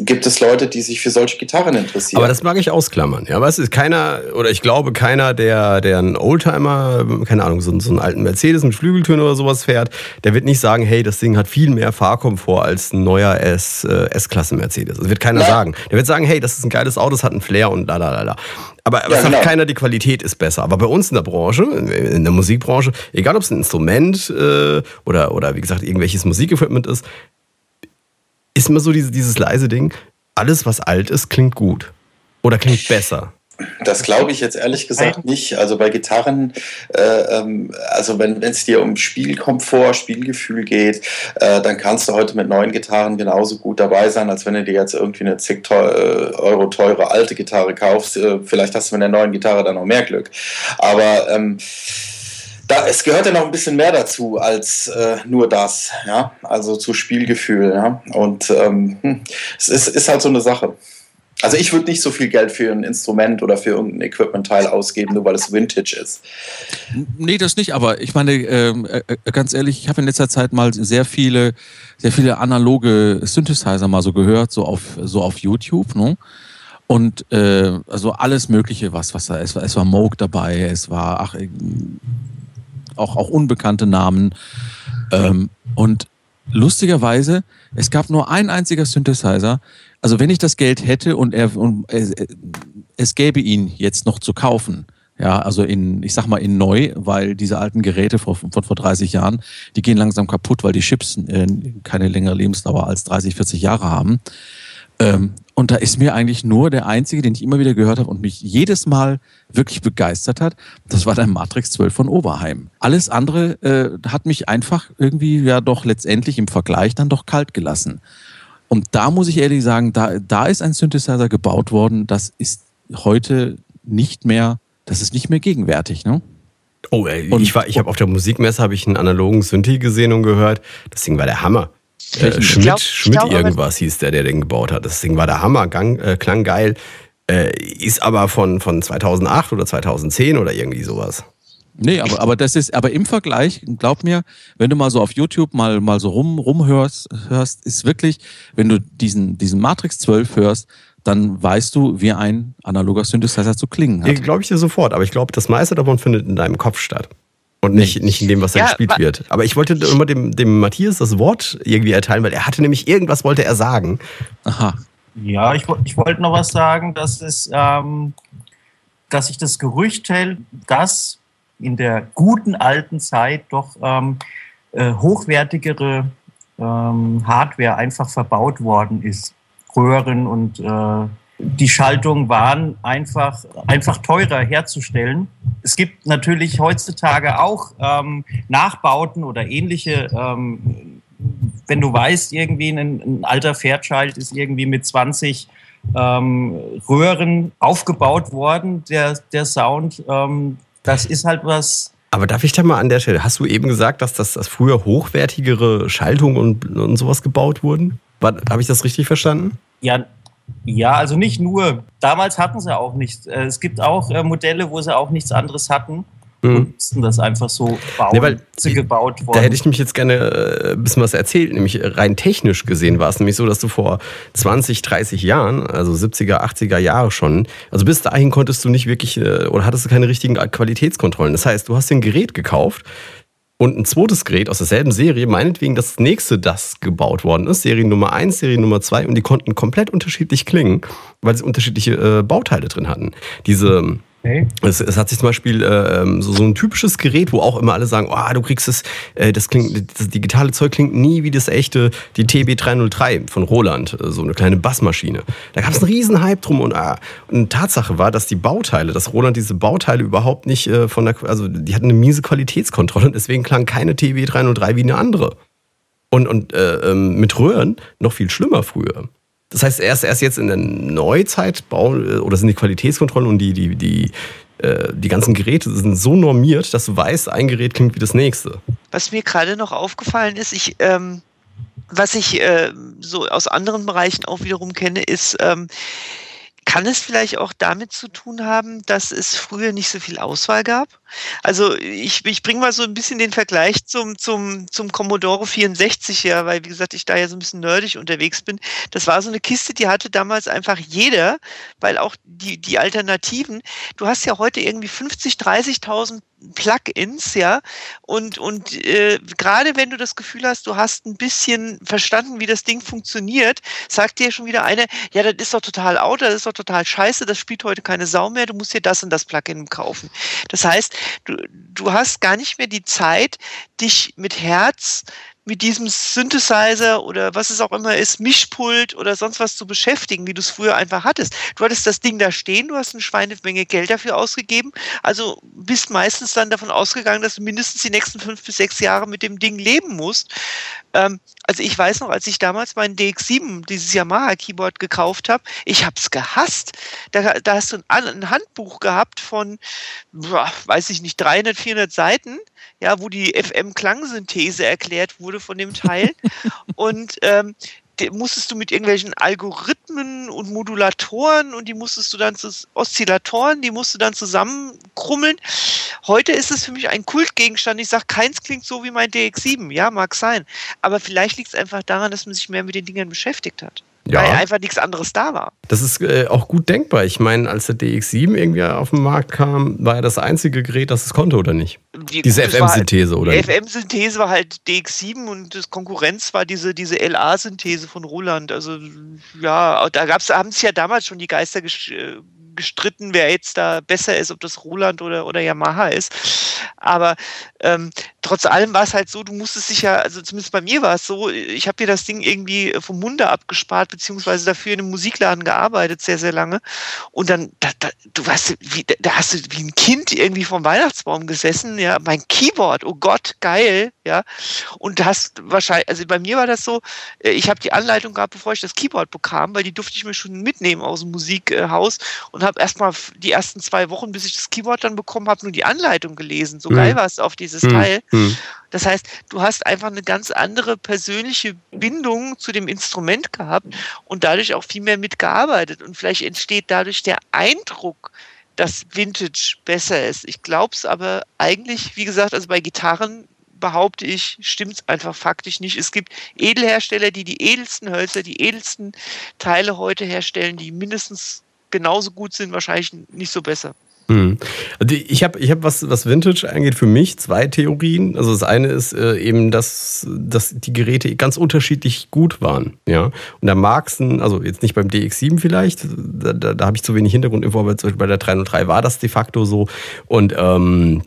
gibt es Leute, die sich für solche Gitarren interessieren. Aber das mag ich ausklammern. Ja, was ist keiner, oder ich glaube, keiner, der, der einen Oldtimer, keine Ahnung, so, so einen alten Mercedes mit Flügeltüren oder sowas fährt, der wird nicht sagen, hey, das Ding hat viel mehr Fahrkomfort als ein neuer äh, S-Klasse Mercedes. Das wird keiner ja. sagen. Der wird sagen, hey, das ist ein geiles Auto, das hat einen Flair und la la la la. Aber ja, sagt genau. keiner, die Qualität ist besser. Aber bei uns in der Branche, in der Musikbranche, egal ob es ein Instrument äh, oder, oder wie gesagt irgendwelches Musikequipment ist, ist immer so diese, dieses leise Ding, alles was alt ist, klingt gut. Oder klingt besser. Das glaube ich jetzt ehrlich gesagt nicht. Also bei Gitarren, äh, ähm, also wenn es dir um Spielkomfort, Spielgefühl geht, äh, dann kannst du heute mit neuen Gitarren genauso gut dabei sein, als wenn du dir jetzt irgendwie eine zig äh, Euro teure alte Gitarre kaufst. Äh, vielleicht hast du mit der neuen Gitarre dann noch mehr Glück. Aber ähm, da, es gehört ja noch ein bisschen mehr dazu als äh, nur das, ja, also zu Spielgefühl, ja. Und ähm, hm, es ist, ist halt so eine Sache. Also ich würde nicht so viel Geld für ein Instrument oder für irgendein Equipment-Teil ausgeben, nur weil es Vintage ist. Nee, das nicht, aber ich meine, ähm, äh, äh, ganz ehrlich, ich habe in letzter Zeit mal sehr viele, sehr viele analoge Synthesizer mal so gehört, so auf, so auf YouTube, ne? Und äh, also alles Mögliche, was, was da ist. Es war Moog dabei, es war ach, auch, auch unbekannte Namen. Ähm, und lustigerweise, es gab nur ein einziger Synthesizer, also wenn ich das Geld hätte und er und es, es gäbe ihn jetzt noch zu kaufen, ja, also in, ich sag mal in neu, weil diese alten Geräte von, von vor 30 Jahren, die gehen langsam kaputt, weil die Chips äh, keine längere Lebensdauer als 30, 40 Jahre haben. Ähm, und da ist mir eigentlich nur der einzige, den ich immer wieder gehört habe und mich jedes Mal wirklich begeistert hat, das war der Matrix 12 von Oberheim. Alles andere äh, hat mich einfach irgendwie ja doch letztendlich im Vergleich dann doch kalt gelassen. Und da muss ich ehrlich sagen, da, da ist ein Synthesizer gebaut worden, das ist heute nicht mehr, das ist nicht mehr gegenwärtig, ne? Oh, ey, und, ich, war, ich habe auf der Musikmesse habe ich einen analogen Synthi gesehen und gehört. Das Ding war der Hammer. Äh, Schmidt, glaub, Schmidt glaub, irgendwas hieß der, der den gebaut hat. Das Ding war der Hammer, gang, äh, klang geil. Äh, ist aber von, von 2008 oder 2010 oder irgendwie sowas. Nee, aber, aber das ist, aber im Vergleich, glaub mir, wenn du mal so auf YouTube mal, mal so rum, rumhörst, hörst, ist wirklich, wenn du diesen, diesen Matrix 12 hörst, dann weißt du, wie ein analoger Synthesizer zu klingen hat. Nee, glaube ich dir sofort, aber ich glaube, das meiste davon findet in deinem Kopf statt. Und nicht, nicht in dem, was da ja, gespielt wird. Aber ich wollte immer dem, dem Matthias das Wort irgendwie erteilen, weil er hatte nämlich irgendwas wollte er sagen. Aha. Ja, ich, ich wollte noch was sagen, dass es, ähm, dass ich das Gerücht hält, dass in der guten alten Zeit doch ähm, äh, hochwertigere ähm, Hardware einfach verbaut worden ist. Röhren und äh, die Schaltungen waren einfach, einfach teurer herzustellen. Es gibt natürlich heutzutage auch ähm, Nachbauten oder ähnliche. Ähm, wenn du weißt, irgendwie ein, ein alter Fairchild ist irgendwie mit 20 ähm, Röhren aufgebaut worden, der, der Sound. Ähm, das ist halt was. Aber darf ich da mal an der Stelle, hast du eben gesagt, dass das dass früher hochwertigere Schaltungen und, und sowas gebaut wurden? Habe ich das richtig verstanden? Ja, ja, also nicht nur. Damals hatten sie auch nichts. Äh, es gibt auch äh, Modelle, wo sie auch nichts anderes hatten mhm. und mussten das einfach so bauen, nee, weil sie gebaut worden. Da hätte ich nämlich jetzt gerne äh, ein bisschen was erzählt. Nämlich rein technisch gesehen war es nämlich so, dass du vor 20, 30 Jahren, also 70er, 80er Jahre schon, also bis dahin konntest du nicht wirklich oder hattest du keine richtigen Qualitätskontrollen. Das heißt, du hast dir ein Gerät gekauft, und ein zweites Gerät aus derselben Serie, meinetwegen das nächste, das gebaut worden ist, Serie Nummer 1, Serie Nummer 2, und die konnten komplett unterschiedlich klingen, weil sie unterschiedliche äh, Bauteile drin hatten. Diese Okay. Es, es, hat sich zum Beispiel äh, ähm, so, so, ein typisches Gerät, wo auch immer alle sagen, oh, du kriegst es, äh, das klingt, das digitale Zeug klingt nie wie das echte, die TB303 von Roland, äh, so eine kleine Bassmaschine. Da gab es einen riesen Hype drum und, ah, und Tatsache war, dass die Bauteile, dass Roland diese Bauteile überhaupt nicht äh, von der, also die hatten eine miese Qualitätskontrolle und deswegen klang keine TB303 wie eine andere. Und, und äh, ähm, mit Röhren noch viel schlimmer früher. Das heißt, erst, erst jetzt in der Neuzeit bauen, äh, oder sind die Qualitätskontrollen und die, die, die, äh, die ganzen Geräte sind so normiert, dass du weißt, ein Gerät klingt wie das nächste. Was mir gerade noch aufgefallen ist, ich, ähm, was ich äh, so aus anderen Bereichen auch wiederum kenne, ist, ähm, kann es vielleicht auch damit zu tun haben, dass es früher nicht so viel Auswahl gab? Also ich, ich bringe mal so ein bisschen den Vergleich zum, zum, zum Commodore 64 her, weil wie gesagt, ich da ja so ein bisschen nerdig unterwegs bin. Das war so eine Kiste, die hatte damals einfach jeder, weil auch die, die Alternativen, du hast ja heute irgendwie 50, 30.000 Plugins, ja. Und, und äh, gerade wenn du das Gefühl hast, du hast ein bisschen verstanden, wie das Ding funktioniert, sagt dir schon wieder eine, ja, das ist doch total out, das ist doch total scheiße, das spielt heute keine Sau mehr, du musst dir das und das Plugin kaufen. Das heißt, du, du hast gar nicht mehr die Zeit, dich mit Herz mit diesem Synthesizer oder was es auch immer ist, Mischpult oder sonst was zu beschäftigen, wie du es früher einfach hattest. Du hattest das Ding da stehen, du hast eine Schweinemenge Geld dafür ausgegeben, also bist meistens dann davon ausgegangen, dass du mindestens die nächsten fünf bis sechs Jahre mit dem Ding leben musst. Ähm, also ich weiß noch, als ich damals meinen DX7, dieses Yamaha-Keyboard gekauft habe, ich habe es gehasst. Da, da hast du ein, ein Handbuch gehabt von, boah, weiß ich nicht, 300, 400 Seiten ja, wo die FM-Klangsynthese erklärt wurde von dem Teil. und ähm, musstest du mit irgendwelchen Algorithmen und Modulatoren und die musstest du dann zu Oszillatoren, die musst du dann zusammenkrummeln. Heute ist es für mich ein Kultgegenstand. Ich sage, keins klingt so wie mein DX7. Ja, mag sein. Aber vielleicht liegt es einfach daran, dass man sich mehr mit den Dingern beschäftigt hat. Ja. Weil einfach nichts anderes da war. Das ist äh, auch gut denkbar. Ich meine, als der DX7 irgendwie auf den Markt kam, war er das einzige Gerät, das es konnte, oder nicht? Die, diese FM-Synthese, oder? Die FM-Synthese war halt DX7 und das Konkurrenz war diese, diese LA-Synthese von Roland. Also, ja, da gab's, haben es ja damals schon die Geister äh, gestritten, wer jetzt da besser ist, ob das Roland oder, oder Yamaha ist. Aber ähm, trotz allem war es halt so, du musstest dich ja, also zumindest bei mir war es so, ich habe mir das Ding irgendwie vom Munde abgespart, beziehungsweise dafür in einem Musikladen gearbeitet, sehr, sehr lange. Und dann, da, da, du weißt, wie, da hast du wie ein Kind irgendwie vom Weihnachtsbaum gesessen, ja, mein Keyboard, oh Gott, geil, ja. Und hast wahrscheinlich, also bei mir war das so, äh, ich habe die Anleitung gehabt, bevor ich das Keyboard bekam, weil die durfte ich mir schon mitnehmen aus dem Musikhaus und habe erstmal die ersten zwei Wochen, bis ich das Keyboard dann bekommen habe, nur die Anleitung gelesen. So mhm. geil war es auf dieses mhm. Teil. Mhm. Das heißt, du hast einfach eine ganz andere persönliche Bindung zu dem Instrument gehabt und dadurch auch viel mehr mitgearbeitet. Und vielleicht entsteht dadurch der Eindruck, dass Vintage besser ist. Ich glaube es aber eigentlich, wie gesagt, also bei Gitarren behaupte ich, stimmt es einfach faktisch nicht. Es gibt Edelhersteller, die die edelsten Hölzer, die edelsten Teile heute herstellen, die mindestens genauso gut sind, wahrscheinlich nicht so besser. Hm. Also ich habe, ich hab was, was Vintage angeht, für mich zwei Theorien. Also das eine ist äh, eben, dass, dass die Geräte ganz unterschiedlich gut waren. Ja? Und da mag es, also jetzt nicht beim DX7 vielleicht, da, da, da habe ich zu wenig Hintergrundinfo, aber zum Beispiel bei der 303 war das de facto so. Und ähm,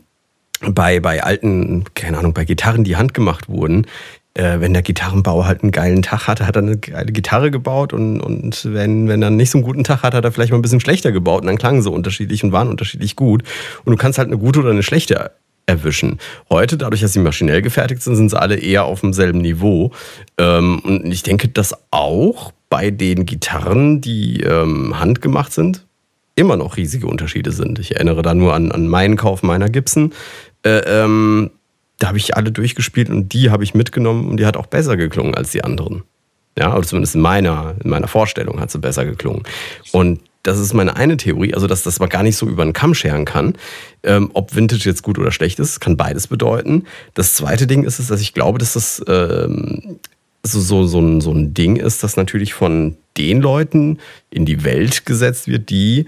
bei, bei alten, keine Ahnung, bei Gitarren, die handgemacht wurden, äh, wenn der Gitarrenbauer halt einen geilen Tag hatte, hat er eine geile Gitarre gebaut und, und wenn, wenn er nicht so einen guten Tag hatte, hat er vielleicht mal ein bisschen schlechter gebaut und dann klangen sie unterschiedlich und waren unterschiedlich gut. Und du kannst halt eine gute oder eine schlechte erwischen. Heute, dadurch, dass sie maschinell gefertigt sind, sind sie alle eher auf demselben Niveau. Ähm, und ich denke, dass auch bei den Gitarren, die ähm, handgemacht sind, immer noch riesige Unterschiede sind. Ich erinnere da nur an, an meinen Kauf meiner Gibson. Äh, ähm, da habe ich alle durchgespielt und die habe ich mitgenommen und die hat auch besser geklungen als die anderen. Ja, oder zumindest in meiner, in meiner Vorstellung hat sie besser geklungen. Und das ist meine eine Theorie, also dass das man gar nicht so über den Kamm scheren kann. Ähm, ob Vintage jetzt gut oder schlecht ist, kann beides bedeuten. Das zweite Ding ist es, dass ich glaube, dass das ähm, so, so, so, ein, so ein Ding ist, das natürlich von den Leuten in die Welt gesetzt wird, die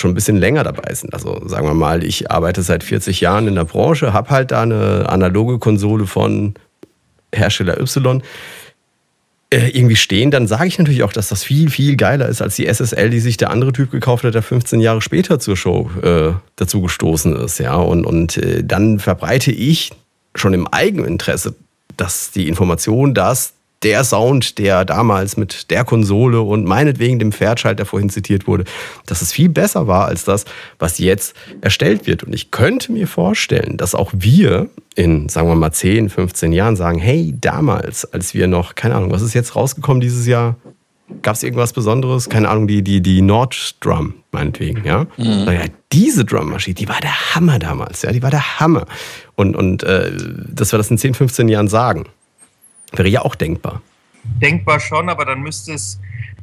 schon ein bisschen länger dabei sind. Also sagen wir mal, ich arbeite seit 40 Jahren in der Branche, habe halt da eine analoge Konsole von Hersteller Y äh, irgendwie stehen, dann sage ich natürlich auch, dass das viel, viel geiler ist als die SSL, die sich der andere Typ gekauft hat, der 15 Jahre später zur Show äh, dazu gestoßen ist. Ja? Und, und äh, dann verbreite ich schon im Eigeninteresse, dass die Information, dass der Sound, der damals mit der Konsole und meinetwegen dem Pferdschalt, der vorhin zitiert wurde, dass es viel besser war als das, was jetzt erstellt wird. Und ich könnte mir vorstellen, dass auch wir in, sagen wir mal, 10, 15 Jahren sagen, hey, damals, als wir noch, keine Ahnung, was ist jetzt rausgekommen dieses Jahr? Gab es irgendwas Besonderes? Keine Ahnung, die, die, die Nord-Drum, meinetwegen, ja? Mhm. ja diese Drummaschine, die war der Hammer damals, ja, die war der Hammer. Und, und äh, dass wir das in 10, 15 Jahren sagen. Wäre ja auch denkbar. Denkbar schon, aber dann müsste es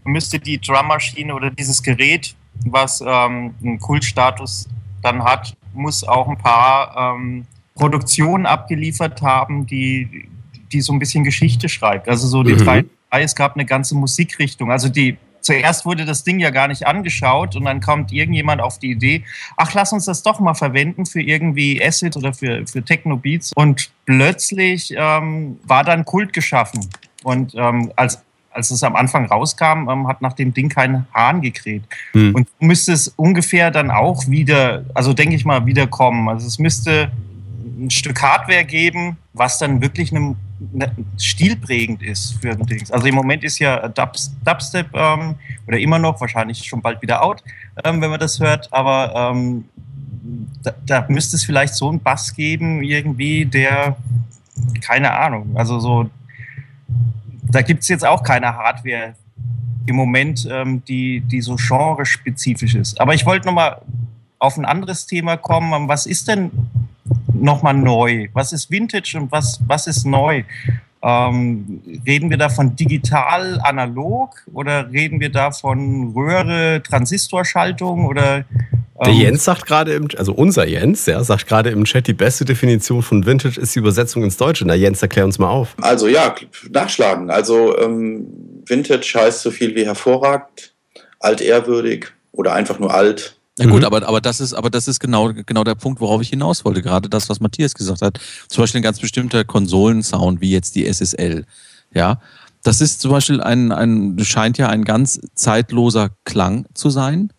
müsste die Drummaschine oder dieses Gerät, was ähm, einen Kultstatus dann hat, muss auch ein paar ähm, Produktionen abgeliefert haben, die, die so ein bisschen Geschichte schreibt. Also so die Mhm. drei, es gab eine ganze Musikrichtung. Also die zuerst wurde das Ding ja gar nicht angeschaut und dann kommt irgendjemand auf die Idee, ach, lass uns das doch mal verwenden für irgendwie Acid oder für, für Techno-Beats. Und plötzlich ähm, war dann Kult geschaffen. Und ähm, als, als es am Anfang rauskam, ähm, hat nach dem Ding kein Hahn gekräht. Hm. Und müsste es ungefähr dann auch wieder, also denke ich mal, wiederkommen. Also es müsste ein Stück Hardware geben, was dann wirklich einem, ne, stilprägend ist für ein Ding. Also im Moment ist ja Dubs, Dubstep ähm, oder immer noch, wahrscheinlich schon bald wieder out, ähm, wenn man das hört, aber ähm, da, da müsste es vielleicht so einen Bass geben, irgendwie, der, keine Ahnung, also so, da gibt es jetzt auch keine Hardware im Moment, ähm, die, die so genrespezifisch ist. Aber ich wollte nochmal auf ein anderes Thema kommen. Was ist denn nochmal neu? Was ist Vintage und was, was ist neu? Ähm, reden wir da von digital, analog oder reden wir da von Röhre, Transistorschaltung oder Der ähm, Jens sagt gerade im, also unser Jens, ja, sagt gerade im Chat, die beste Definition von Vintage ist die Übersetzung ins Deutsche. Na Jens, erklär uns mal auf. Also ja, nachschlagen. Also ähm, Vintage heißt so viel wie hervorragend, altehrwürdig oder einfach nur alt. Ja gut, Mhm. aber, aber das ist, aber das ist genau, genau der Punkt, worauf ich hinaus wollte. Gerade das, was Matthias gesagt hat. Zum Beispiel ein ganz bestimmter Konsolensound, wie jetzt die SSL. Ja. Das ist zum Beispiel ein, ein, scheint ja ein ganz zeitloser Klang zu sein,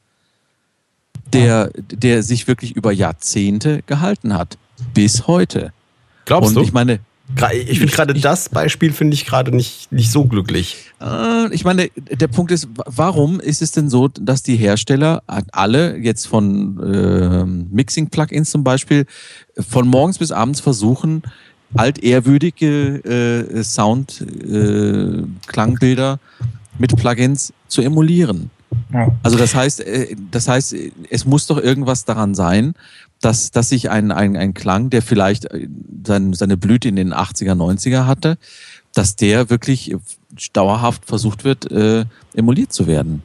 der, der sich wirklich über Jahrzehnte gehalten hat. Bis heute. Glaubst Und du? ich meine, ich finde gerade das Beispiel finde ich gerade nicht, nicht so glücklich. Äh, ich meine, der Punkt ist, wa- warum ist es denn so, dass die Hersteller alle jetzt von ähm, Mixing-Plugins zum Beispiel von morgens bis abends versuchen, altehrwürdige äh, Sound-Klangbilder mit Plugins zu emulieren? Ja. Also das heißt, äh, das heißt, es muss doch irgendwas daran sein, dass, dass sich ein, ein, ein Klang, der vielleicht äh, sein, seine Blüte in den 80er, 90er hatte, dass der wirklich dauerhaft versucht wird, äh, emuliert zu werden.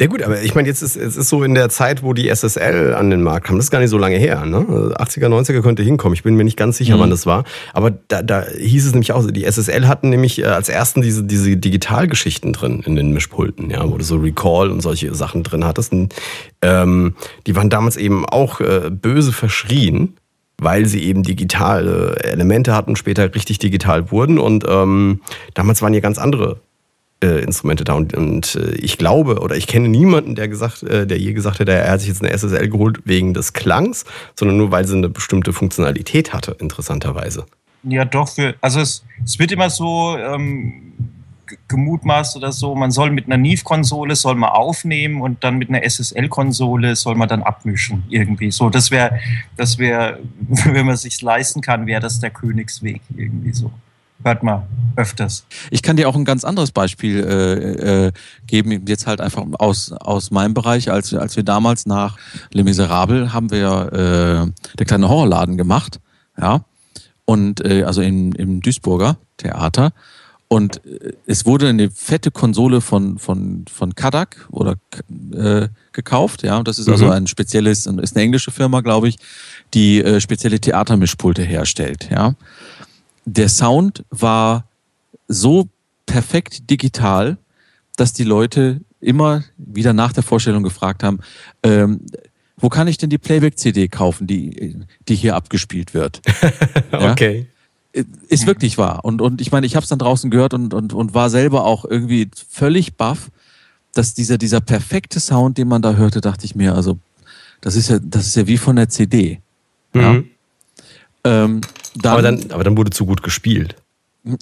Ja gut, aber ich meine, jetzt ist es ist so in der Zeit, wo die SSL an den Markt kam, das ist gar nicht so lange her. Ne? Also 80er, 90er könnte hinkommen. Ich bin mir nicht ganz sicher, Mhm. wann das war. Aber da, da hieß es nämlich auch, die SSL hatten nämlich äh, als ersten diese, diese Digitalgeschichten drin in den Mischpulten, ja, wo du so Recall und solche Sachen drin hattest. Und, ähm, die waren damals eben auch äh, böse verschrien, weil sie eben digitale Elemente hatten, später richtig digital wurden. Und ähm, damals waren ja ganz andere äh, Instrumente da. Und, und äh, ich glaube oder ich kenne niemanden, der gesagt, äh, der je gesagt hätte, er hat sich jetzt eine SSL geholt wegen des Klangs, sondern nur weil sie eine bestimmte Funktionalität hatte, interessanterweise. Ja, doch, für, also es, es wird immer so ähm, gemutmaßt oder so, man soll mit einer Neve-Konsole soll man aufnehmen und dann mit einer SSL-Konsole soll man dann abmischen irgendwie. So, das wäre, das wäre, wenn man sich's leisten kann, wäre das der Königsweg irgendwie so. Hört man öfters. Ich kann dir auch ein ganz anderes Beispiel äh, äh, geben, jetzt halt einfach aus, aus meinem Bereich. Als, als wir damals nach Les Miserables haben wir äh, der kleine Horrorladen gemacht, ja, und äh, also im, im Duisburger Theater. Und äh, es wurde eine fette Konsole von, von, von Kadak oder äh, gekauft, ja. Und das ist also Mhm. ein spezielles, ist eine englische Firma, glaube ich, die äh, spezielle Theatermischpulte herstellt, ja. Der Sound war so perfekt digital, dass die Leute immer wieder nach der Vorstellung gefragt haben, ähm, wo kann ich denn die Playback-CD kaufen, die, die hier abgespielt wird? Ja? Ist wirklich wahr. Und, und ich meine, ich habe es dann draußen gehört und, und, und war selber auch irgendwie völlig baff, dass dieser, dieser perfekte Sound, den man da hörte, dachte ich mir, also das ist ja, das ist ja wie von der CD. Ja. Mhm. Ähm, dann, aber, dann, aber dann wurde zu gut gespielt.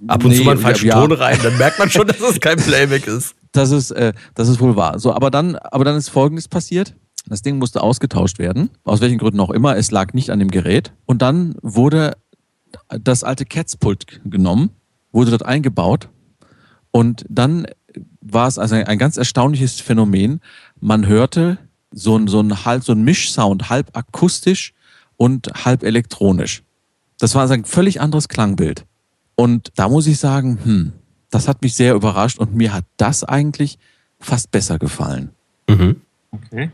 Ab und zu Nee, mal einen falschen ja, Ton rein, dann merkt man schon, dass es kein Playback ist. Das ist, äh, das ist wohl wahr. So, aber dann, aber dann ist Folgendes passiert. Das Ding musste ausgetauscht werden. Aus welchen Gründen auch immer. Es lag nicht an dem Gerät. Und dann wurde das alte Catspult genommen, wurde dort eingebaut. Und dann war es also ein, ein ganz erstaunliches Phänomen. Man hörte so ein, so ein, halb, so ein Mischsound, halb akustisch und halb elektronisch. Das war also ein völlig anderes Klangbild. Und da muss ich sagen, hm, das hat mich sehr überrascht und mir hat das eigentlich fast besser gefallen. Mhm. Okay.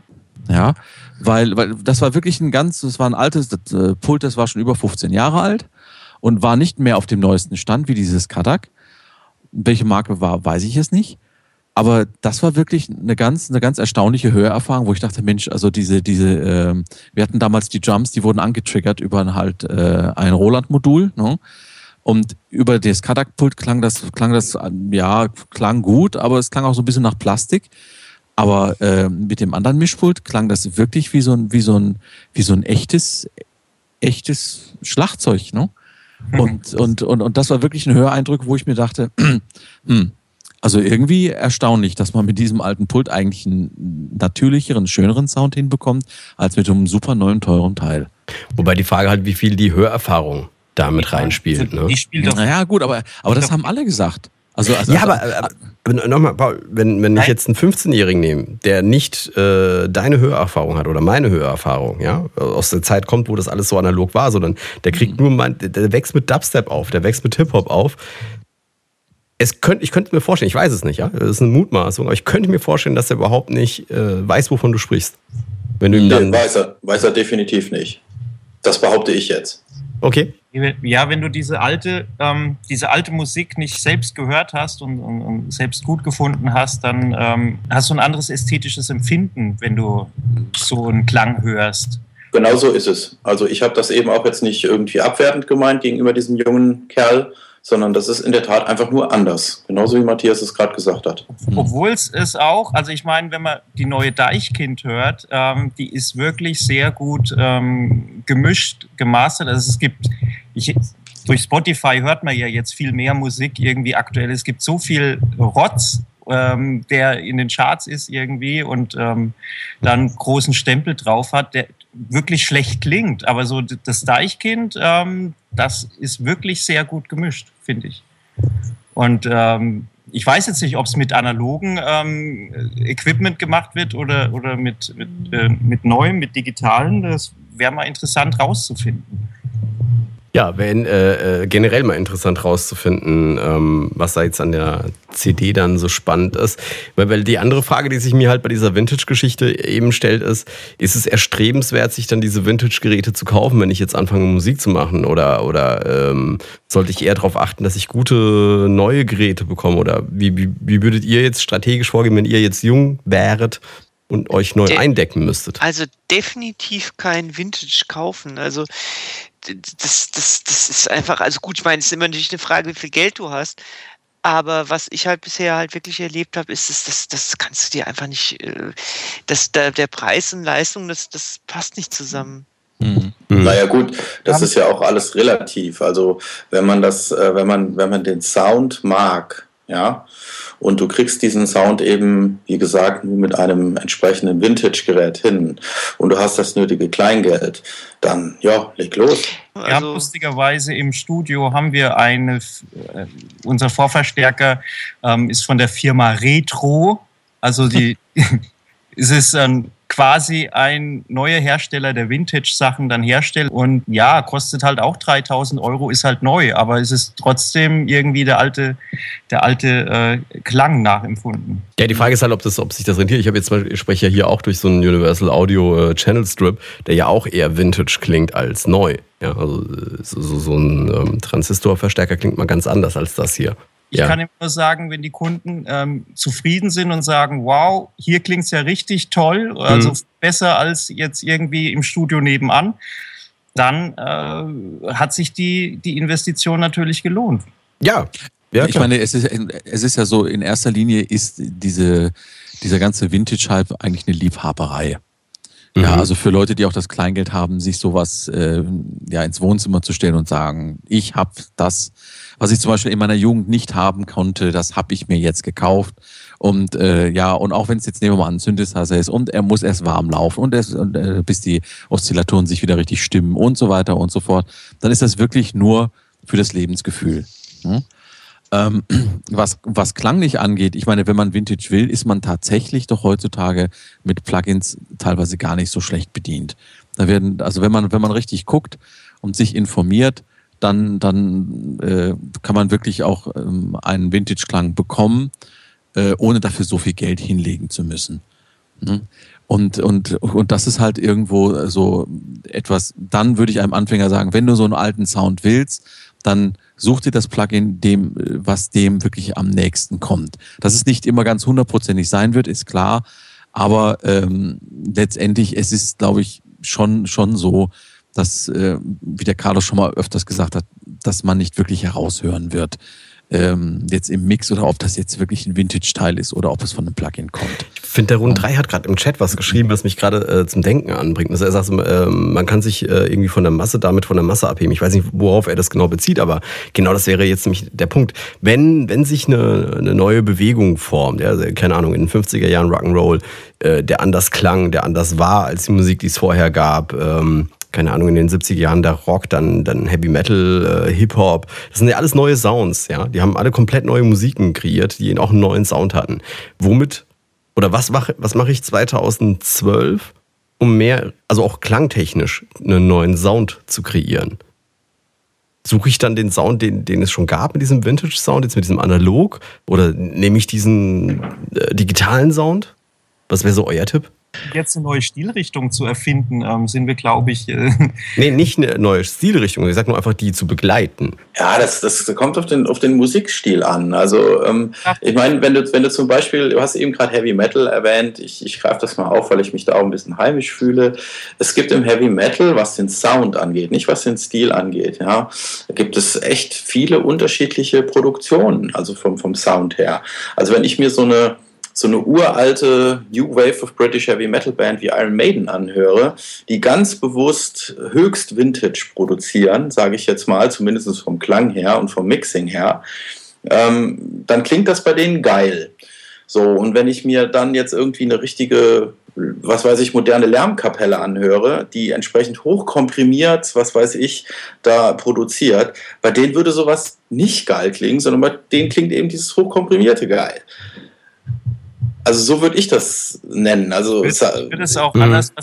Ja, weil, weil das war wirklich ein ganz, das war ein altes das, äh, Pult, das war schon über 15 Jahre alt und war nicht mehr auf dem neuesten Stand wie dieses Kadak. Welche Marke war, weiß ich jetzt nicht. Aber das war wirklich eine ganz, eine ganz erstaunliche Hörerfahrung, wo ich dachte, Mensch, also diese, diese, äh, wir hatten damals die Drums, die wurden angetriggert über halt äh, ein Roland-Modul. Ne? Und über das Kadak-Pult klang das, klang das, ja, klang gut, aber es klang auch so ein bisschen nach Plastik. Aber äh, mit dem anderen Mischpult klang das wirklich wie so ein, wie so ein, wie so ein echtes, echtes Schlagzeug, ne? Und, und, und, und das war wirklich ein Höreindruck, wo ich mir dachte, hm, also irgendwie erstaunlich, dass man mit diesem alten Pult eigentlich einen natürlicheren, schöneren Sound hinbekommt, als mit einem super neuen, teuren Teil. Wobei die Frage halt, wie viel die Hörerfahrung damit reinspielt. Ne? Die spielt doch naja, gut, aber, aber das haben alle gesagt. Also, also, ja, aber, aber, aber nochmal, Paul, wenn, wenn ich jetzt einen 15-Jährigen nehme, der nicht äh, deine Hörerfahrung hat oder meine Hörerfahrung, ja, aus der Zeit kommt, wo das alles so analog war, sondern der kriegt mhm. nur, mein, der wächst mit Dubstep auf, der wächst mit Hip-Hop auf. Es könnt, ich könnte mir vorstellen, ich weiß es nicht, ja, das ist eine Mutmaßung, aber ich könnte mir vorstellen, dass er überhaupt nicht äh, weiß, wovon du sprichst. Wenn du ihm dann weiß er, weiß er definitiv nicht. Das behaupte ich jetzt. Okay. Ja, wenn du diese alte, ähm, diese alte Musik nicht selbst gehört hast und, und, und selbst gut gefunden hast, dann ähm, hast du ein anderes ästhetisches Empfinden, wenn du so einen Klang hörst. Genau so ist es. Also ich habe das eben auch jetzt nicht irgendwie abwertend gemeint gegenüber diesem jungen Kerl, sondern das ist in der Tat einfach nur anders. Genauso wie Matthias es gerade gesagt hat. Obwohl es ist auch, also ich meine, wenn man die neue Deichkind hört, ähm, die ist wirklich sehr gut ähm, gemischt, gemastert. Also es gibt, ich, durch Spotify hört man ja jetzt viel mehr Musik irgendwie aktuell. Es gibt so viel Rotz, ähm, der in den Charts ist irgendwie und ähm, dann großen Stempel drauf hat, der wirklich schlecht klingt. Aber so das Deichkind, ähm, das ist wirklich sehr gut gemischt, finde ich. Und ähm, ich weiß jetzt nicht, ob es mit analogen ähm, Equipment gemacht wird oder, oder mit, mit, äh, mit neuem, mit digitalen. Das wäre mal interessant rauszufinden. Ja, wäre äh, äh, generell mal interessant rauszufinden, ähm, was da jetzt an der CD dann so spannend ist. Weil, weil die andere Frage, die sich mir halt bei dieser Vintage-Geschichte eben stellt, ist, ist es erstrebenswert, sich dann diese Vintage-Geräte zu kaufen, wenn ich jetzt anfange, Musik zu machen? Oder, oder ähm, sollte ich eher darauf achten, dass ich gute neue Geräte bekomme? Oder wie, wie, wie würdet ihr jetzt strategisch vorgehen, wenn ihr jetzt jung wäret? und euch neu De eindecken müsstet. Also definitiv kein Vintage kaufen. Also das, das, das ist einfach, also gut, ich meine, es ist immer natürlich eine Frage, wie viel Geld du hast. Aber was ich halt bisher halt wirklich erlebt habe, ist, dass das, das kannst du dir einfach nicht, äh, dass der, der Preis und Leistung, das, das passt nicht zusammen. Mhm. mhm. Naja gut, das ist ja auch alles relativ. Also wenn man das, äh, wenn man, wenn man den Sound mag, ja, und du kriegst diesen Sound eben, wie gesagt, nur mit einem entsprechenden Vintage-Gerät hin. Und du hast das nötige Kleingeld, dann ja, leg los. Ja, also lustigerweise im Studio haben wir eine, äh, unser Vorverstärker ähm, ist von der Firma Retro, also die, es ist ein quasi ein neuer Hersteller, der Vintage-Sachen dann herstellt. Und ja, kostet halt auch 3000 Euro, ist halt neu, aber es ist trotzdem irgendwie der alte, der alte äh, Klang nachempfunden. Ja, die Frage ist halt, ob, das, ob sich das rentiert. Ich habe jetzt ich spreche ja hier auch durch so einen Universal Audio äh, Channel Strip, der ja auch eher Vintage klingt als neu. Ja, also äh, so, so ein ähm, Transistorverstärker klingt mal ganz anders als das hier. Ich ja. kann immer sagen, wenn die Kunden ähm, zufrieden sind und sagen, wow, hier klingt es ja richtig toll, also mhm. besser als jetzt irgendwie im Studio nebenan, dann äh, hat sich die, die Investition natürlich gelohnt. Ja. ja ich meine, es ist, es ist ja so, in erster Linie ist diese, dieser ganze Vintage-Hype eigentlich eine Liebhaberei. Mhm. Ja, also für Leute, die auch das Kleingeld haben, sich sowas äh, ja ins Wohnzimmer zu stellen und sagen, ich habe das was ich zum Beispiel in meiner Jugend nicht haben konnte, das habe ich mir jetzt gekauft. Und äh, ja, und auch wenn es jetzt nehmen wir mal ein Synthesizer ist und er muss erst warm laufen und, erst, und äh, bis die Oszillatoren sich wieder richtig stimmen und so weiter und so fort, dann ist das wirklich nur für das Lebensgefühl. Hm? Ähm, was, was klanglich angeht, ich meine, wenn man Vintage will, ist man tatsächlich doch heutzutage mit Plugins teilweise gar nicht so schlecht bedient. Da werden, also wenn man, wenn man richtig guckt und sich informiert, dann, dann äh, kann man wirklich auch ähm, einen Vintage-Klang bekommen, äh, ohne dafür so viel Geld hinlegen zu müssen. Mhm. Und, und, und das ist halt irgendwo so etwas, dann würde ich einem Anfänger sagen, wenn du so einen alten Sound willst, dann such dir das Plugin, dem, was dem wirklich am nächsten kommt. Dass es nicht immer ganz hundertprozentig sein wird, ist klar. Aber ähm, letztendlich, es ist, glaube ich, schon, schon so, dass, äh, wie der Carlos schon mal öfters gesagt hat, dass man nicht wirklich heraushören wird, ähm, jetzt im Mix oder ob das jetzt wirklich ein Vintage-Teil ist oder ob es von einem Plugin kommt. Ich finde, der Rund 3 hat gerade im Chat was geschrieben, was mich gerade äh, zum Denken anbringt. Also er sagt, äh, man kann sich äh, irgendwie von der Masse damit von der Masse abheben. Ich weiß nicht, worauf er das genau bezieht, aber genau das wäre jetzt nämlich der Punkt. Wenn, wenn sich eine, eine neue Bewegung formt, ja, also, keine Ahnung, in den 50er Jahren Rock'n'Roll, äh, der anders klang, der anders war als die Musik, die es vorher gab, ähm, keine Ahnung, in den 70er Jahren der Rock, dann, dann Heavy Metal, äh, Hip-Hop. Das sind ja alles neue Sounds, ja. Die haben alle komplett neue Musiken kreiert, die auch einen neuen Sound hatten. Womit, oder was mache was mach ich 2012, um mehr, also auch klangtechnisch, einen neuen Sound zu kreieren? Suche ich dann den Sound, den, den es schon gab mit diesem Vintage-Sound, jetzt mit diesem Analog? Oder nehme ich diesen äh, digitalen Sound? Was wäre so euer Tipp? Jetzt eine neue Stilrichtung zu erfinden, ähm, sind wir, glaube ich. Äh nee, nicht eine neue Stilrichtung. Ich sage nur einfach, die zu begleiten. Ja, das, das kommt auf den, auf den Musikstil an. Also, ähm, ich meine, wenn du, wenn du zum Beispiel, du hast eben gerade Heavy Metal erwähnt, ich, ich greife das mal auf, weil ich mich da auch ein bisschen heimisch fühle. Es gibt im Heavy Metal, was den Sound angeht, nicht was den Stil angeht, ja, da gibt es echt viele unterschiedliche Produktionen, also vom, vom Sound her. Also, wenn ich mir so eine so eine uralte New Wave of British Heavy Metal Band wie Iron Maiden anhöre, die ganz bewusst höchst Vintage produzieren, sage ich jetzt mal, zumindest vom Klang her und vom Mixing her, ähm, dann klingt das bei denen geil. So, und wenn ich mir dann jetzt irgendwie eine richtige, was weiß ich, moderne Lärmkapelle anhöre, die entsprechend hochkomprimiert, was weiß ich, da produziert, bei denen würde sowas nicht geil klingen, sondern bei denen klingt eben dieses hochkomprimierte geil. Also so würde ich das nennen. Also wird, wird es auch mhm. anders.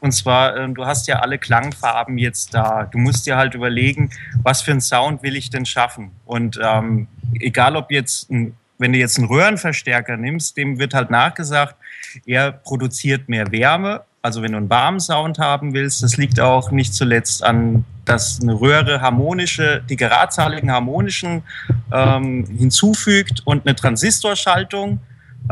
Und zwar, äh, du hast ja alle Klangfarben jetzt da. Du musst dir halt überlegen, was für einen Sound will ich denn schaffen. Und ähm, egal ob jetzt, ein, wenn du jetzt einen Röhrenverstärker nimmst, dem wird halt nachgesagt, er produziert mehr Wärme. Also wenn du einen warmen Sound haben willst, das liegt auch nicht zuletzt an, dass eine Röhre harmonische, die geradzahligen harmonischen ähm, hinzufügt und eine Transistorschaltung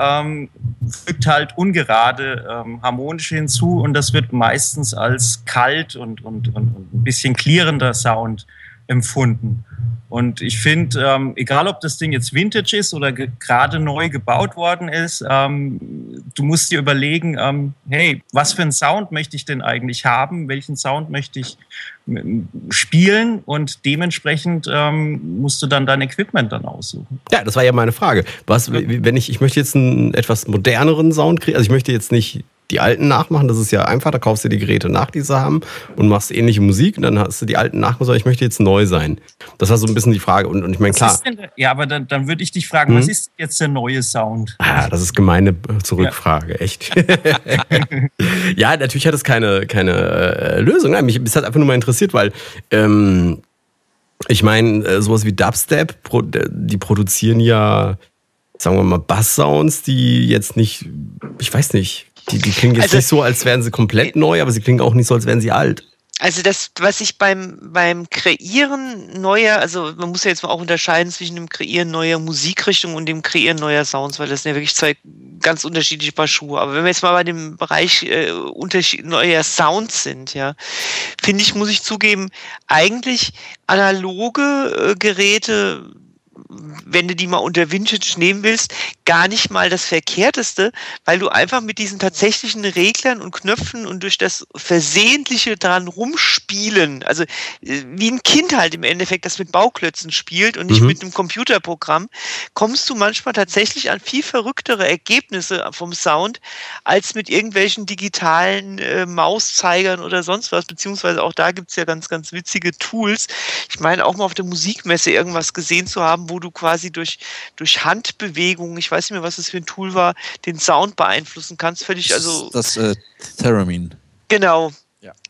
ähm, fügt halt ungerade ähm, harmonische hinzu und das wird meistens als kalt und, und, und, ein bisschen klirrender Sound empfunden. Und ich finde, ähm, egal ob das Ding jetzt Vintage ist oder gerade neu gebaut worden ist, ähm, du musst dir überlegen, ähm, hey, was für einen Sound möchte ich denn eigentlich haben? Welchen Sound möchte ich spielen? Und dementsprechend ähm, musst du dann dein Equipment dann aussuchen. Ja, das war ja meine Frage. Was, wenn ich, ich möchte jetzt einen etwas moderneren Sound kriegen, also ich möchte jetzt nicht die alten nachmachen. Das ist ja einfach, da kaufst du die Geräte nach, die sie haben und machst ähnliche Musik und dann hast du die alten nachgemacht, ich möchte jetzt neu sein. Das war so ein bisschen die Frage. Und, und ich meine, klar. Denn, ja, aber dann, dann würde ich dich fragen, hm? was ist jetzt der neue Sound? Ah, das ist gemeine Zurückfrage, ja. echt. ja, natürlich hat es keine, keine äh, Lösung. Nein, mich das hat einfach nur mal interessiert, weil ähm, ich meine, äh, sowas wie Dubstep, die produzieren ja, sagen wir mal, Bass-Sounds, die jetzt nicht, ich weiß nicht, die, die klingen jetzt also, nicht so, als wären sie komplett neu, aber sie klingen auch nicht so, als wären sie alt. Also das, was ich beim, beim Kreieren neuer, also man muss ja jetzt mal auch unterscheiden zwischen dem Kreieren neuer Musikrichtungen und dem Kreieren neuer Sounds, weil das sind ja wirklich zwei ganz unterschiedliche Paar Schuhe. Aber wenn wir jetzt mal bei dem Bereich äh, Unterschied neuer Sounds sind, ja, finde ich, muss ich zugeben, eigentlich analoge äh, Geräte wenn du die mal unter Vintage nehmen willst, gar nicht mal das Verkehrteste, weil du einfach mit diesen tatsächlichen Reglern und Knöpfen und durch das Versehentliche dran rumspielen, also äh, wie ein Kind halt im Endeffekt, das mit Bauklötzen spielt und nicht mhm. mit einem Computerprogramm, kommst du manchmal tatsächlich an viel verrücktere Ergebnisse vom Sound als mit irgendwelchen digitalen äh, Mauszeigern oder sonst was, beziehungsweise auch da gibt es ja ganz, ganz witzige Tools. Ich meine, auch mal auf der Musikmesse irgendwas gesehen zu haben, wo du quasi durch, durch Handbewegungen, ich weiß nicht mehr, was das für ein Tool war, den Sound beeinflussen kannst. Völlig, also. Das äh, Theremin. Genau.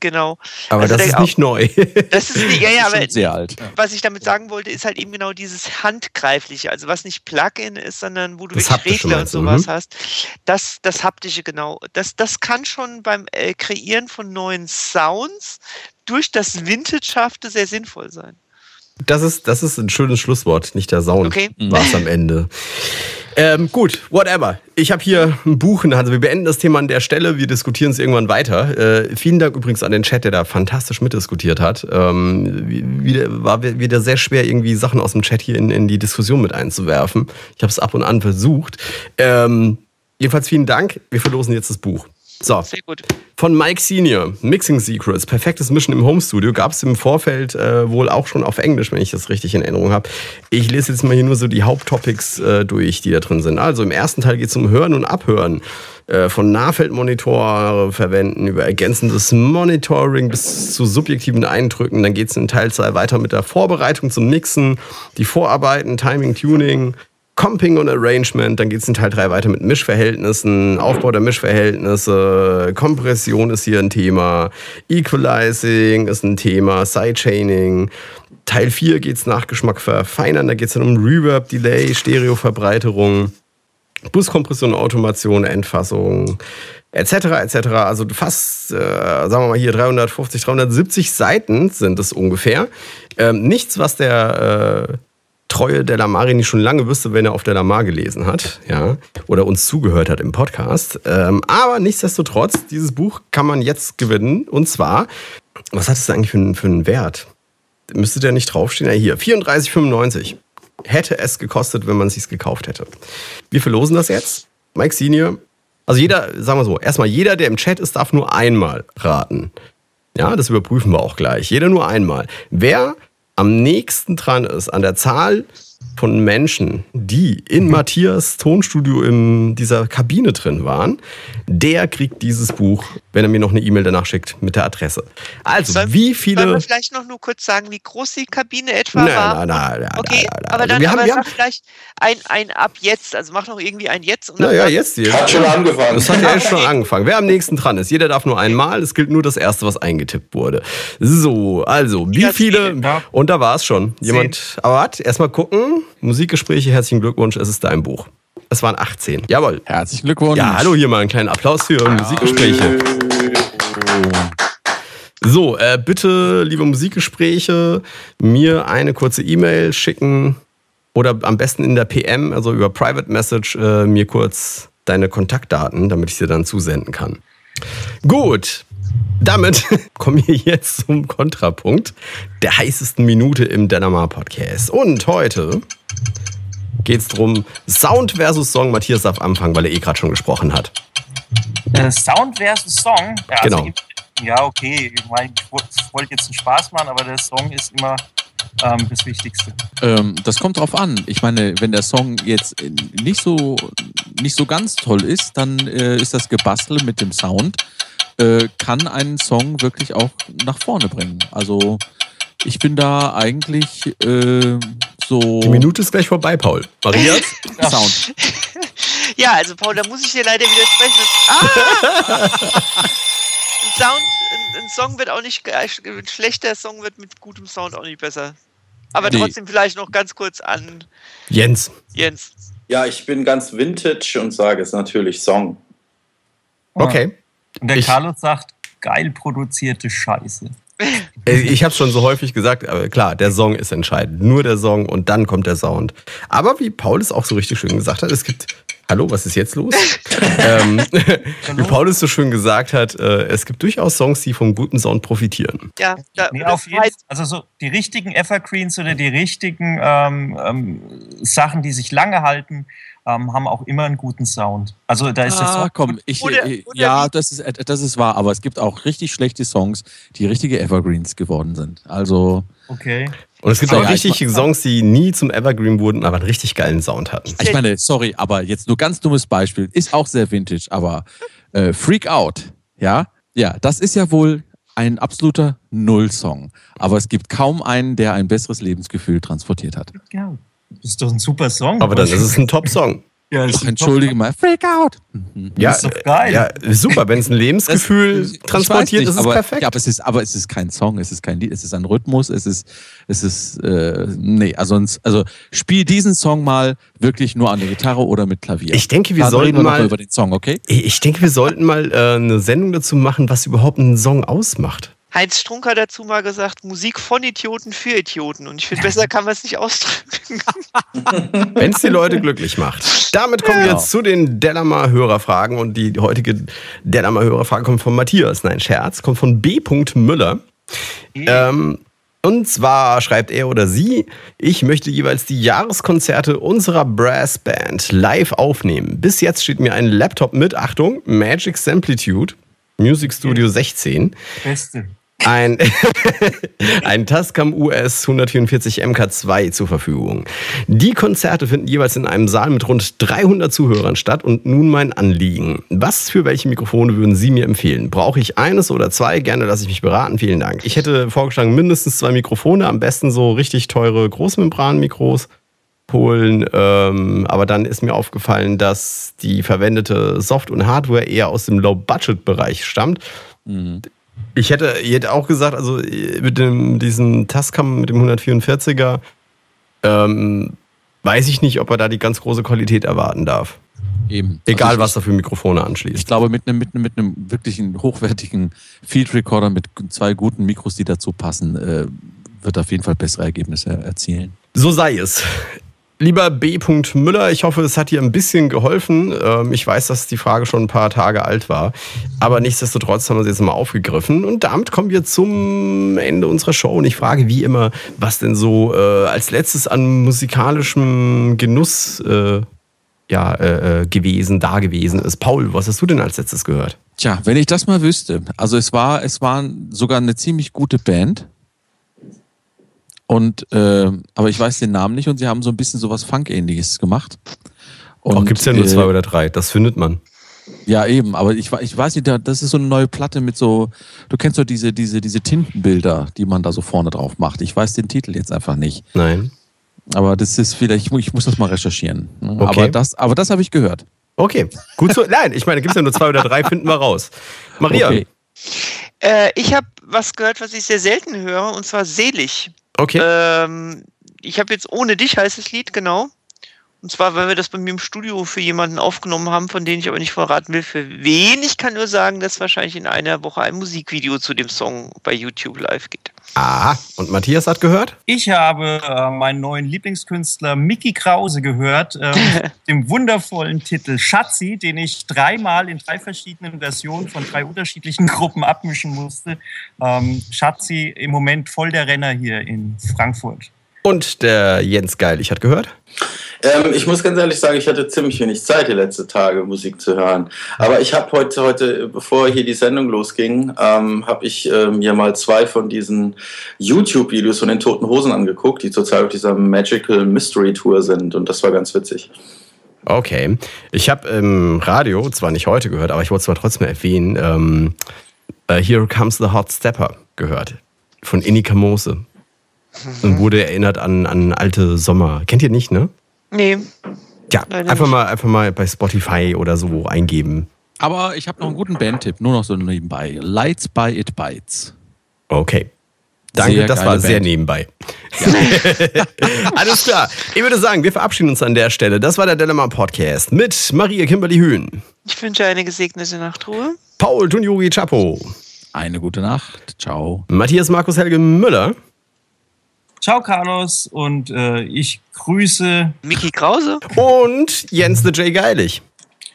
Genau. Aber Also das ist nicht neu. Das ist nicht, ja, ja, Schon aber sehr alt. was ich damit sagen wollte, ist halt eben genau dieses Handgreifliche, also was nicht Plugin ist, sondern wo du Das wirklich Regler und sowas mhm. hast. Das, das Haptische, genau. Das, das kann schon beim äh, Kreieren von neuen Sounds durch das Vintage-hafte sehr sinnvoll sein. Das ist, das ist ein schönes Schlusswort, nicht der Sound. Okay. War es am Ende. Ähm, gut, whatever. Ich habe hier ein Buch in der Hand. Also wir beenden das Thema an der Stelle. Wir diskutieren es irgendwann weiter. Äh, vielen Dank übrigens an den Chat, der da fantastisch mitdiskutiert hat. Ähm, wie- wieder, war wi- wieder sehr schwer, irgendwie Sachen aus dem Chat hier in, in die Diskussion mit einzuwerfen. Ich habe es ab und an versucht. Ähm, jedenfalls vielen Dank. Wir verlosen jetzt das Buch. So, Sehr gut. von Mike Senior, Mixing Secrets, perfektes Mischen im Home Studio, gab es im Vorfeld äh, wohl auch schon auf Englisch, wenn ich das richtig in Erinnerung habe. Ich lese jetzt mal hier nur so die Haupttopics äh, durch, die da drin sind. Also im ersten Teil geht es um Hören und Abhören. Äh, von Nahfeldmonitore verwenden über ergänzendes Monitoring bis zu subjektiven Eindrücken. Dann geht es in Teil 2 weiter mit der Vorbereitung zum Mixen, die Vorarbeiten, Timing, Tuning, Comping und Arrangement, dann geht es in Teil 3 weiter mit Mischverhältnissen, Aufbau der Mischverhältnisse, Kompression ist hier ein Thema, Equalizing ist ein Thema, Sidechaining. Teil 4 geht es nach Geschmack verfeinern, da geht es dann um Reverb, Delay, Stereoverbreiterung, Buskompression, Automation, Endfassung, etc. etc. Also fast, äh, sagen wir mal hier 350, 370 Seiten sind es ungefähr. Ähm, nichts, was der äh, treue Delamari nicht schon lange wüsste, wenn er auf Delamar gelesen hat, ja, oder uns zugehört hat im Podcast. Ähm, aber nichtsdestotrotz, dieses Buch kann man jetzt gewinnen. Und zwar, was hat es eigentlich für, einen- für einen Wert? Müsste der nicht draufstehen? Ja, hier, 34,95. Hätte es gekostet, wenn man es sich gekauft hätte. Wir verlosen das jetzt. Mike Senior. Also jeder, sagen wir so, erstmal jeder, der im Chat ist, darf nur einmal raten. Ja, das überprüfen wir auch gleich. Jeder nur einmal. Wer am nächsten dran ist an der Zahl von Menschen, die in Matthias Tonstudio in dieser Kabine drin waren, der kriegt dieses Buch, wenn er mir noch eine E-Mail danach schickt mit der Adresse. Also, Sollen- wie viele. wir vielleicht noch nur kurz sagen, wie groß die Kabine etwa Nein, war? nein, nein, nein, Okay, nein, nein, aber dann Wir haben- aber wir haben- vielleicht ein, ein ab jetzt, also mach noch irgendwie ein jetzt und dann Naja, jetzt hier. Hat schon angefangen. Das hat ja jetzt schon angefangen. Wer am nächsten dran ist, jeder darf nur einmal. Es gilt nur das erste, was eingetippt wurde. So, also, wie viele. Und da war es schon. Jemand. Aber warte, erstmal gucken. Musikgespräche, herzlichen Glückwunsch, es ist dein Buch. Es waren 18. Jawohl. Herzlichen Glückwunsch. Ja, hallo, hier mal einen kleinen Applaus für Musikgespräche. So, äh, bitte, liebe Musikgespräche, mir eine kurze E-Mail schicken oder am besten in der PM, also über Private Message, äh, mir kurz deine Kontaktdaten, damit ich sie dann zusenden kann. Gut, damit kommen wir jetzt zum Kontrapunkt der heißesten Minute im Dynamar Podcast. Und heute geht es darum, Sound versus Song. Matthias darf anfangen, weil er eh gerade schon gesprochen hat. Äh, Sound versus Song. Ja, Genau. Also, ja, okay. Ich, mein, ich wollte wollt jetzt einen Spaß machen, aber der Song ist immer ähm, das Wichtigste. Ähm, das kommt drauf an. Ich meine, wenn der Song jetzt äh, nicht so, nicht so ganz toll ist, dann äh, ist das Gebastel mit dem Sound, äh, kann einen Song wirklich auch nach vorne bringen. Also ich bin da eigentlich äh, so Die Minute ist gleich vorbei, Paul. Maria? Sound. Ja, also Paul, da muss ich dir leider widersprechen. Ah! ein, Sound, ein, ein Song wird auch nicht, ein schlechter Song wird mit gutem Sound auch nicht besser. Aber Nee. trotzdem vielleicht noch ganz kurz an Jens. Jens. Ja, ich bin ganz vintage und sage es natürlich Song. Okay. Und der Ich- Carlos sagt, geil produzierte Scheiße. Ich habe schon so häufig gesagt, aber klar, der Song ist entscheidend. Nur der Song und dann kommt der Sound. Aber wie Paul es auch so richtig schön gesagt hat, es gibt. Hallo, was ist jetzt los? ähm, wie Paul es so schön gesagt hat, äh, es gibt durchaus Songs, die vom guten Sound profitieren. Ja, da, Nee, auf jeden Fall. Also so die richtigen Evergreens oder die richtigen ähm, ähm, Sachen, die sich lange halten, ähm, haben auch immer einen guten Sound. Also da ist der Ah, Song komm, ich, Oder- oder ja, das ist, äh, das ist wahr, aber es gibt auch richtig schlechte Songs, die richtige Evergreens geworden sind. Also, okay. Und es gibt auch ja, ich richtig Songs, die nie zum Evergreen wurden, aber einen richtig geilen Sound hatten. ich meine, sorry, aber jetzt nur ganz dummes Beispiel, ist auch sehr vintage, aber äh, Freak Out, ja, ja, das ist ja wohl ein absoluter Null-Song. Aber es gibt kaum einen, der ein besseres Lebensgefühl transportiert hat. Ja, das ist doch ein super Song. Aber dann ist ein Top-Song. Ja, Ach, entschuldige mal, Freak out. Mhm. Ja, ist doch geil. ja super. Wenn es ein Lebensgefühl weiß transportiert, nicht, ist es aber, perfekt. Ja, aber es ist, aber es ist kein Song, es ist kein Lied, es ist ein Rhythmus, es ist, es ist, äh, nee, also, uns- also spiel diesen Song mal wirklich nur an der Gitarre oder mit Klavier. Ich denke, wir Dann sollten reden wir mal- über den Song, okay? Ich denke, wir sollten mal äh, eine Sendung dazu machen, was überhaupt einen Song ausmacht. Heinz Strunk hat dazu mal gesagt, Musik von Idioten für Idioten. Und ich finde, besser kann man es nicht ausdrücken. Wenn es die Leute glücklich macht. Damit kommen wir Ja. jetzt zu den Delamar-Hörerfragen. Und die heutige Delamar-Hörerfrage kommt von Matthias. Nein, Scherz, kommt von B. Müller. Ähm, und zwar schreibt er oder sie, ich möchte jeweils die Jahreskonzerte unserer Brassband live aufnehmen. Bis jetzt steht mir ein Laptop mit, Achtung, Magic Samplitude, Music Studio 16, Beste. Ein, ein Tascam US 144 MK2 zur Verfügung. Die Konzerte finden jeweils in einem Saal mit rund 300 Zuhörern statt und nun mein Anliegen. Was für welche Mikrofone würden Sie mir empfehlen? Brauche ich eines oder zwei? Gerne lasse ich mich beraten. Vielen Dank. Ich hätte vorgeschlagen, mindestens zwei Mikrofone, am besten so richtig teure Großmembranmikros holen. Ähm, aber dann ist mir aufgefallen, dass die verwendete Soft- und Hardware eher aus dem Low-Budget-Bereich stammt. Ich hätte, ich hätte auch gesagt, also mit dem, diesem Tascam, mit dem 144er, ähm, weiß ich nicht, ob er da die ganz große Qualität erwarten darf. Eben. Egal, Also ich, was er für Mikrofone Ich anschließt. glaube, mit einem, mit einem, mit einem wirklichen hochwertigen Field Recorder mit zwei guten Mikros, die dazu passen, äh, wird auf jeden Fall bessere Ergebnisse erzielen. So sei es. Lieber B. Müller, ich hoffe, es hat dir ein bisschen geholfen. Ähm, Ich weiß, dass die Frage schon ein paar Tage alt war. Aber nichtsdestotrotz haben wir sie jetzt mal aufgegriffen. Und damit kommen wir zum Ende unserer Show. Und ich frage wie immer, was denn so äh, als letztes an musikalischem Genuss äh, ja, äh, gewesen, da gewesen ist. Paul, was hast du denn als letztes gehört? Tja, wenn ich das mal wüsste. Also es war, es war sogar eine ziemlich gute Band. Und äh, aber ich weiß den Namen nicht und sie haben so ein bisschen sowas Funk-ähnliches gemacht. Und, Auch gibt es ja nur äh, zwei oder drei. Das findet man. Ja, eben, aber ich, ich weiß nicht, da- das ist so eine neue Platte mit so, du kennst doch diese, diese, diese Tintenbilder, die man da so vorne drauf macht. Ich weiß den Titel jetzt einfach nicht. Nein. Aber das ist vielleicht, ich mu- ich muss das mal recherchieren. Okay. Aber das, aber das habe ich gehört. Okay, gut so. Nein, ich meine, gibt es ja nur zwei oder drei, finden wir raus. Maria. Okay. Äh, ich habe was gehört, was ich sehr selten höre, und zwar Selig. Okay. Ähm, ich habe jetzt Ohne dich heißt das Lied, genau. Und zwar, weil wir das bei mir im Studio für jemanden aufgenommen haben, von dem ich aber nicht verraten will, für wen. Ich kann nur sagen, dass wahrscheinlich in einer Woche ein Musikvideo zu dem Song bei YouTube live geht. Aha. Und Matthias hat gehört? Ich habe äh, meinen neuen Lieblingskünstler Mickey Krause gehört, äh, mit dem wundervollen Titel Schatzi, den ich dreimal in drei verschiedenen Versionen von drei unterschiedlichen Gruppen abmischen musste. Ähm, Schatzi im Moment voll der Renner hier in Frankfurt. Und der Jens Geilig hat gehört? Ähm, ich muss ganz ehrlich sagen, ich hatte ziemlich wenig Zeit die letzten Tage Musik zu hören. Aber ich habe heute, heute, bevor hier die Sendung losging, ähm, habe ich ähm, mir mal zwei von diesen YouTube-Videos von den Toten Hosen angeguckt, die zurzeit auf dieser Magical Mystery Tour sind. Und das war ganz witzig. Okay. Ich habe im Radio, zwar nicht heute gehört, aber ich wollte es mal trotzdem erwähnen, ähm, äh, Here Comes the Hot Stepper gehört. Von Inika Mose. Und wurde erinnert an, an alte Sommer. Kennt ihr nicht, ne? Nee, Ja, einfach nicht. mal, einfach mal bei Spotify oder so eingeben. Aber ich habe noch einen guten Bandtipp, nur noch so nebenbei. Lights by It Bites. Okay. Danke, Sehr das war sehr Band. nebenbei. Alles klar. Ich würde sagen, wir verabschieden uns an der Stelle. Das war der Dilemma Podcast mit Maria Kimberly Hühn, ich wünsche eine gesegnete Nachtruhe. Paul Tunjuri Chapo, Eine gute Nacht. Ciao. Matthias Markus Helge Müller Ciao, Carlos, und äh, ich grüße Miki Krause. und Jens the J. Geilig.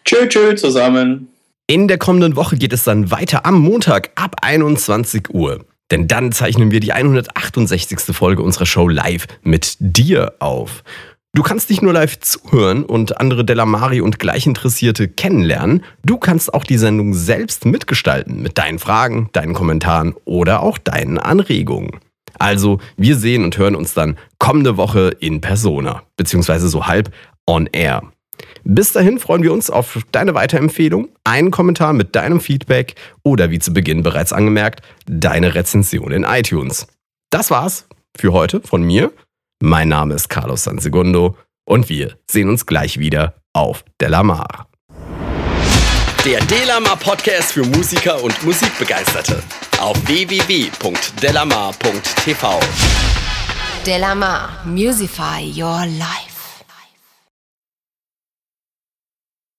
Tschö, tschö zusammen. In der kommenden Woche geht es dann weiter am Montag ab 21 Uhr. Denn dann zeichnen wir die 168. Folge unserer Show live mit dir auf. Du kannst nicht nur live zuhören und andere Delamari und Gleichinteressierte kennenlernen, du kannst auch die Sendung selbst mitgestalten mit deinen Fragen, deinen Kommentaren oder auch deinen Anregungen. Also, wir sehen und hören uns dann kommende Woche in Persona, beziehungsweise so halb on air. Bis dahin freuen wir uns auf deine Weiterempfehlung, einen Kommentar mit deinem Feedback oder wie zu Beginn bereits angemerkt, deine Rezension in iTunes. Das war's für heute von mir. Mein Name ist Carlos Sansegundo. Und wir sehen uns gleich wieder auf Delamar. Der Delamar Podcast für Musiker und Musikbegeisterte auf www.delamar.tv. Delamar, Musify Your Life.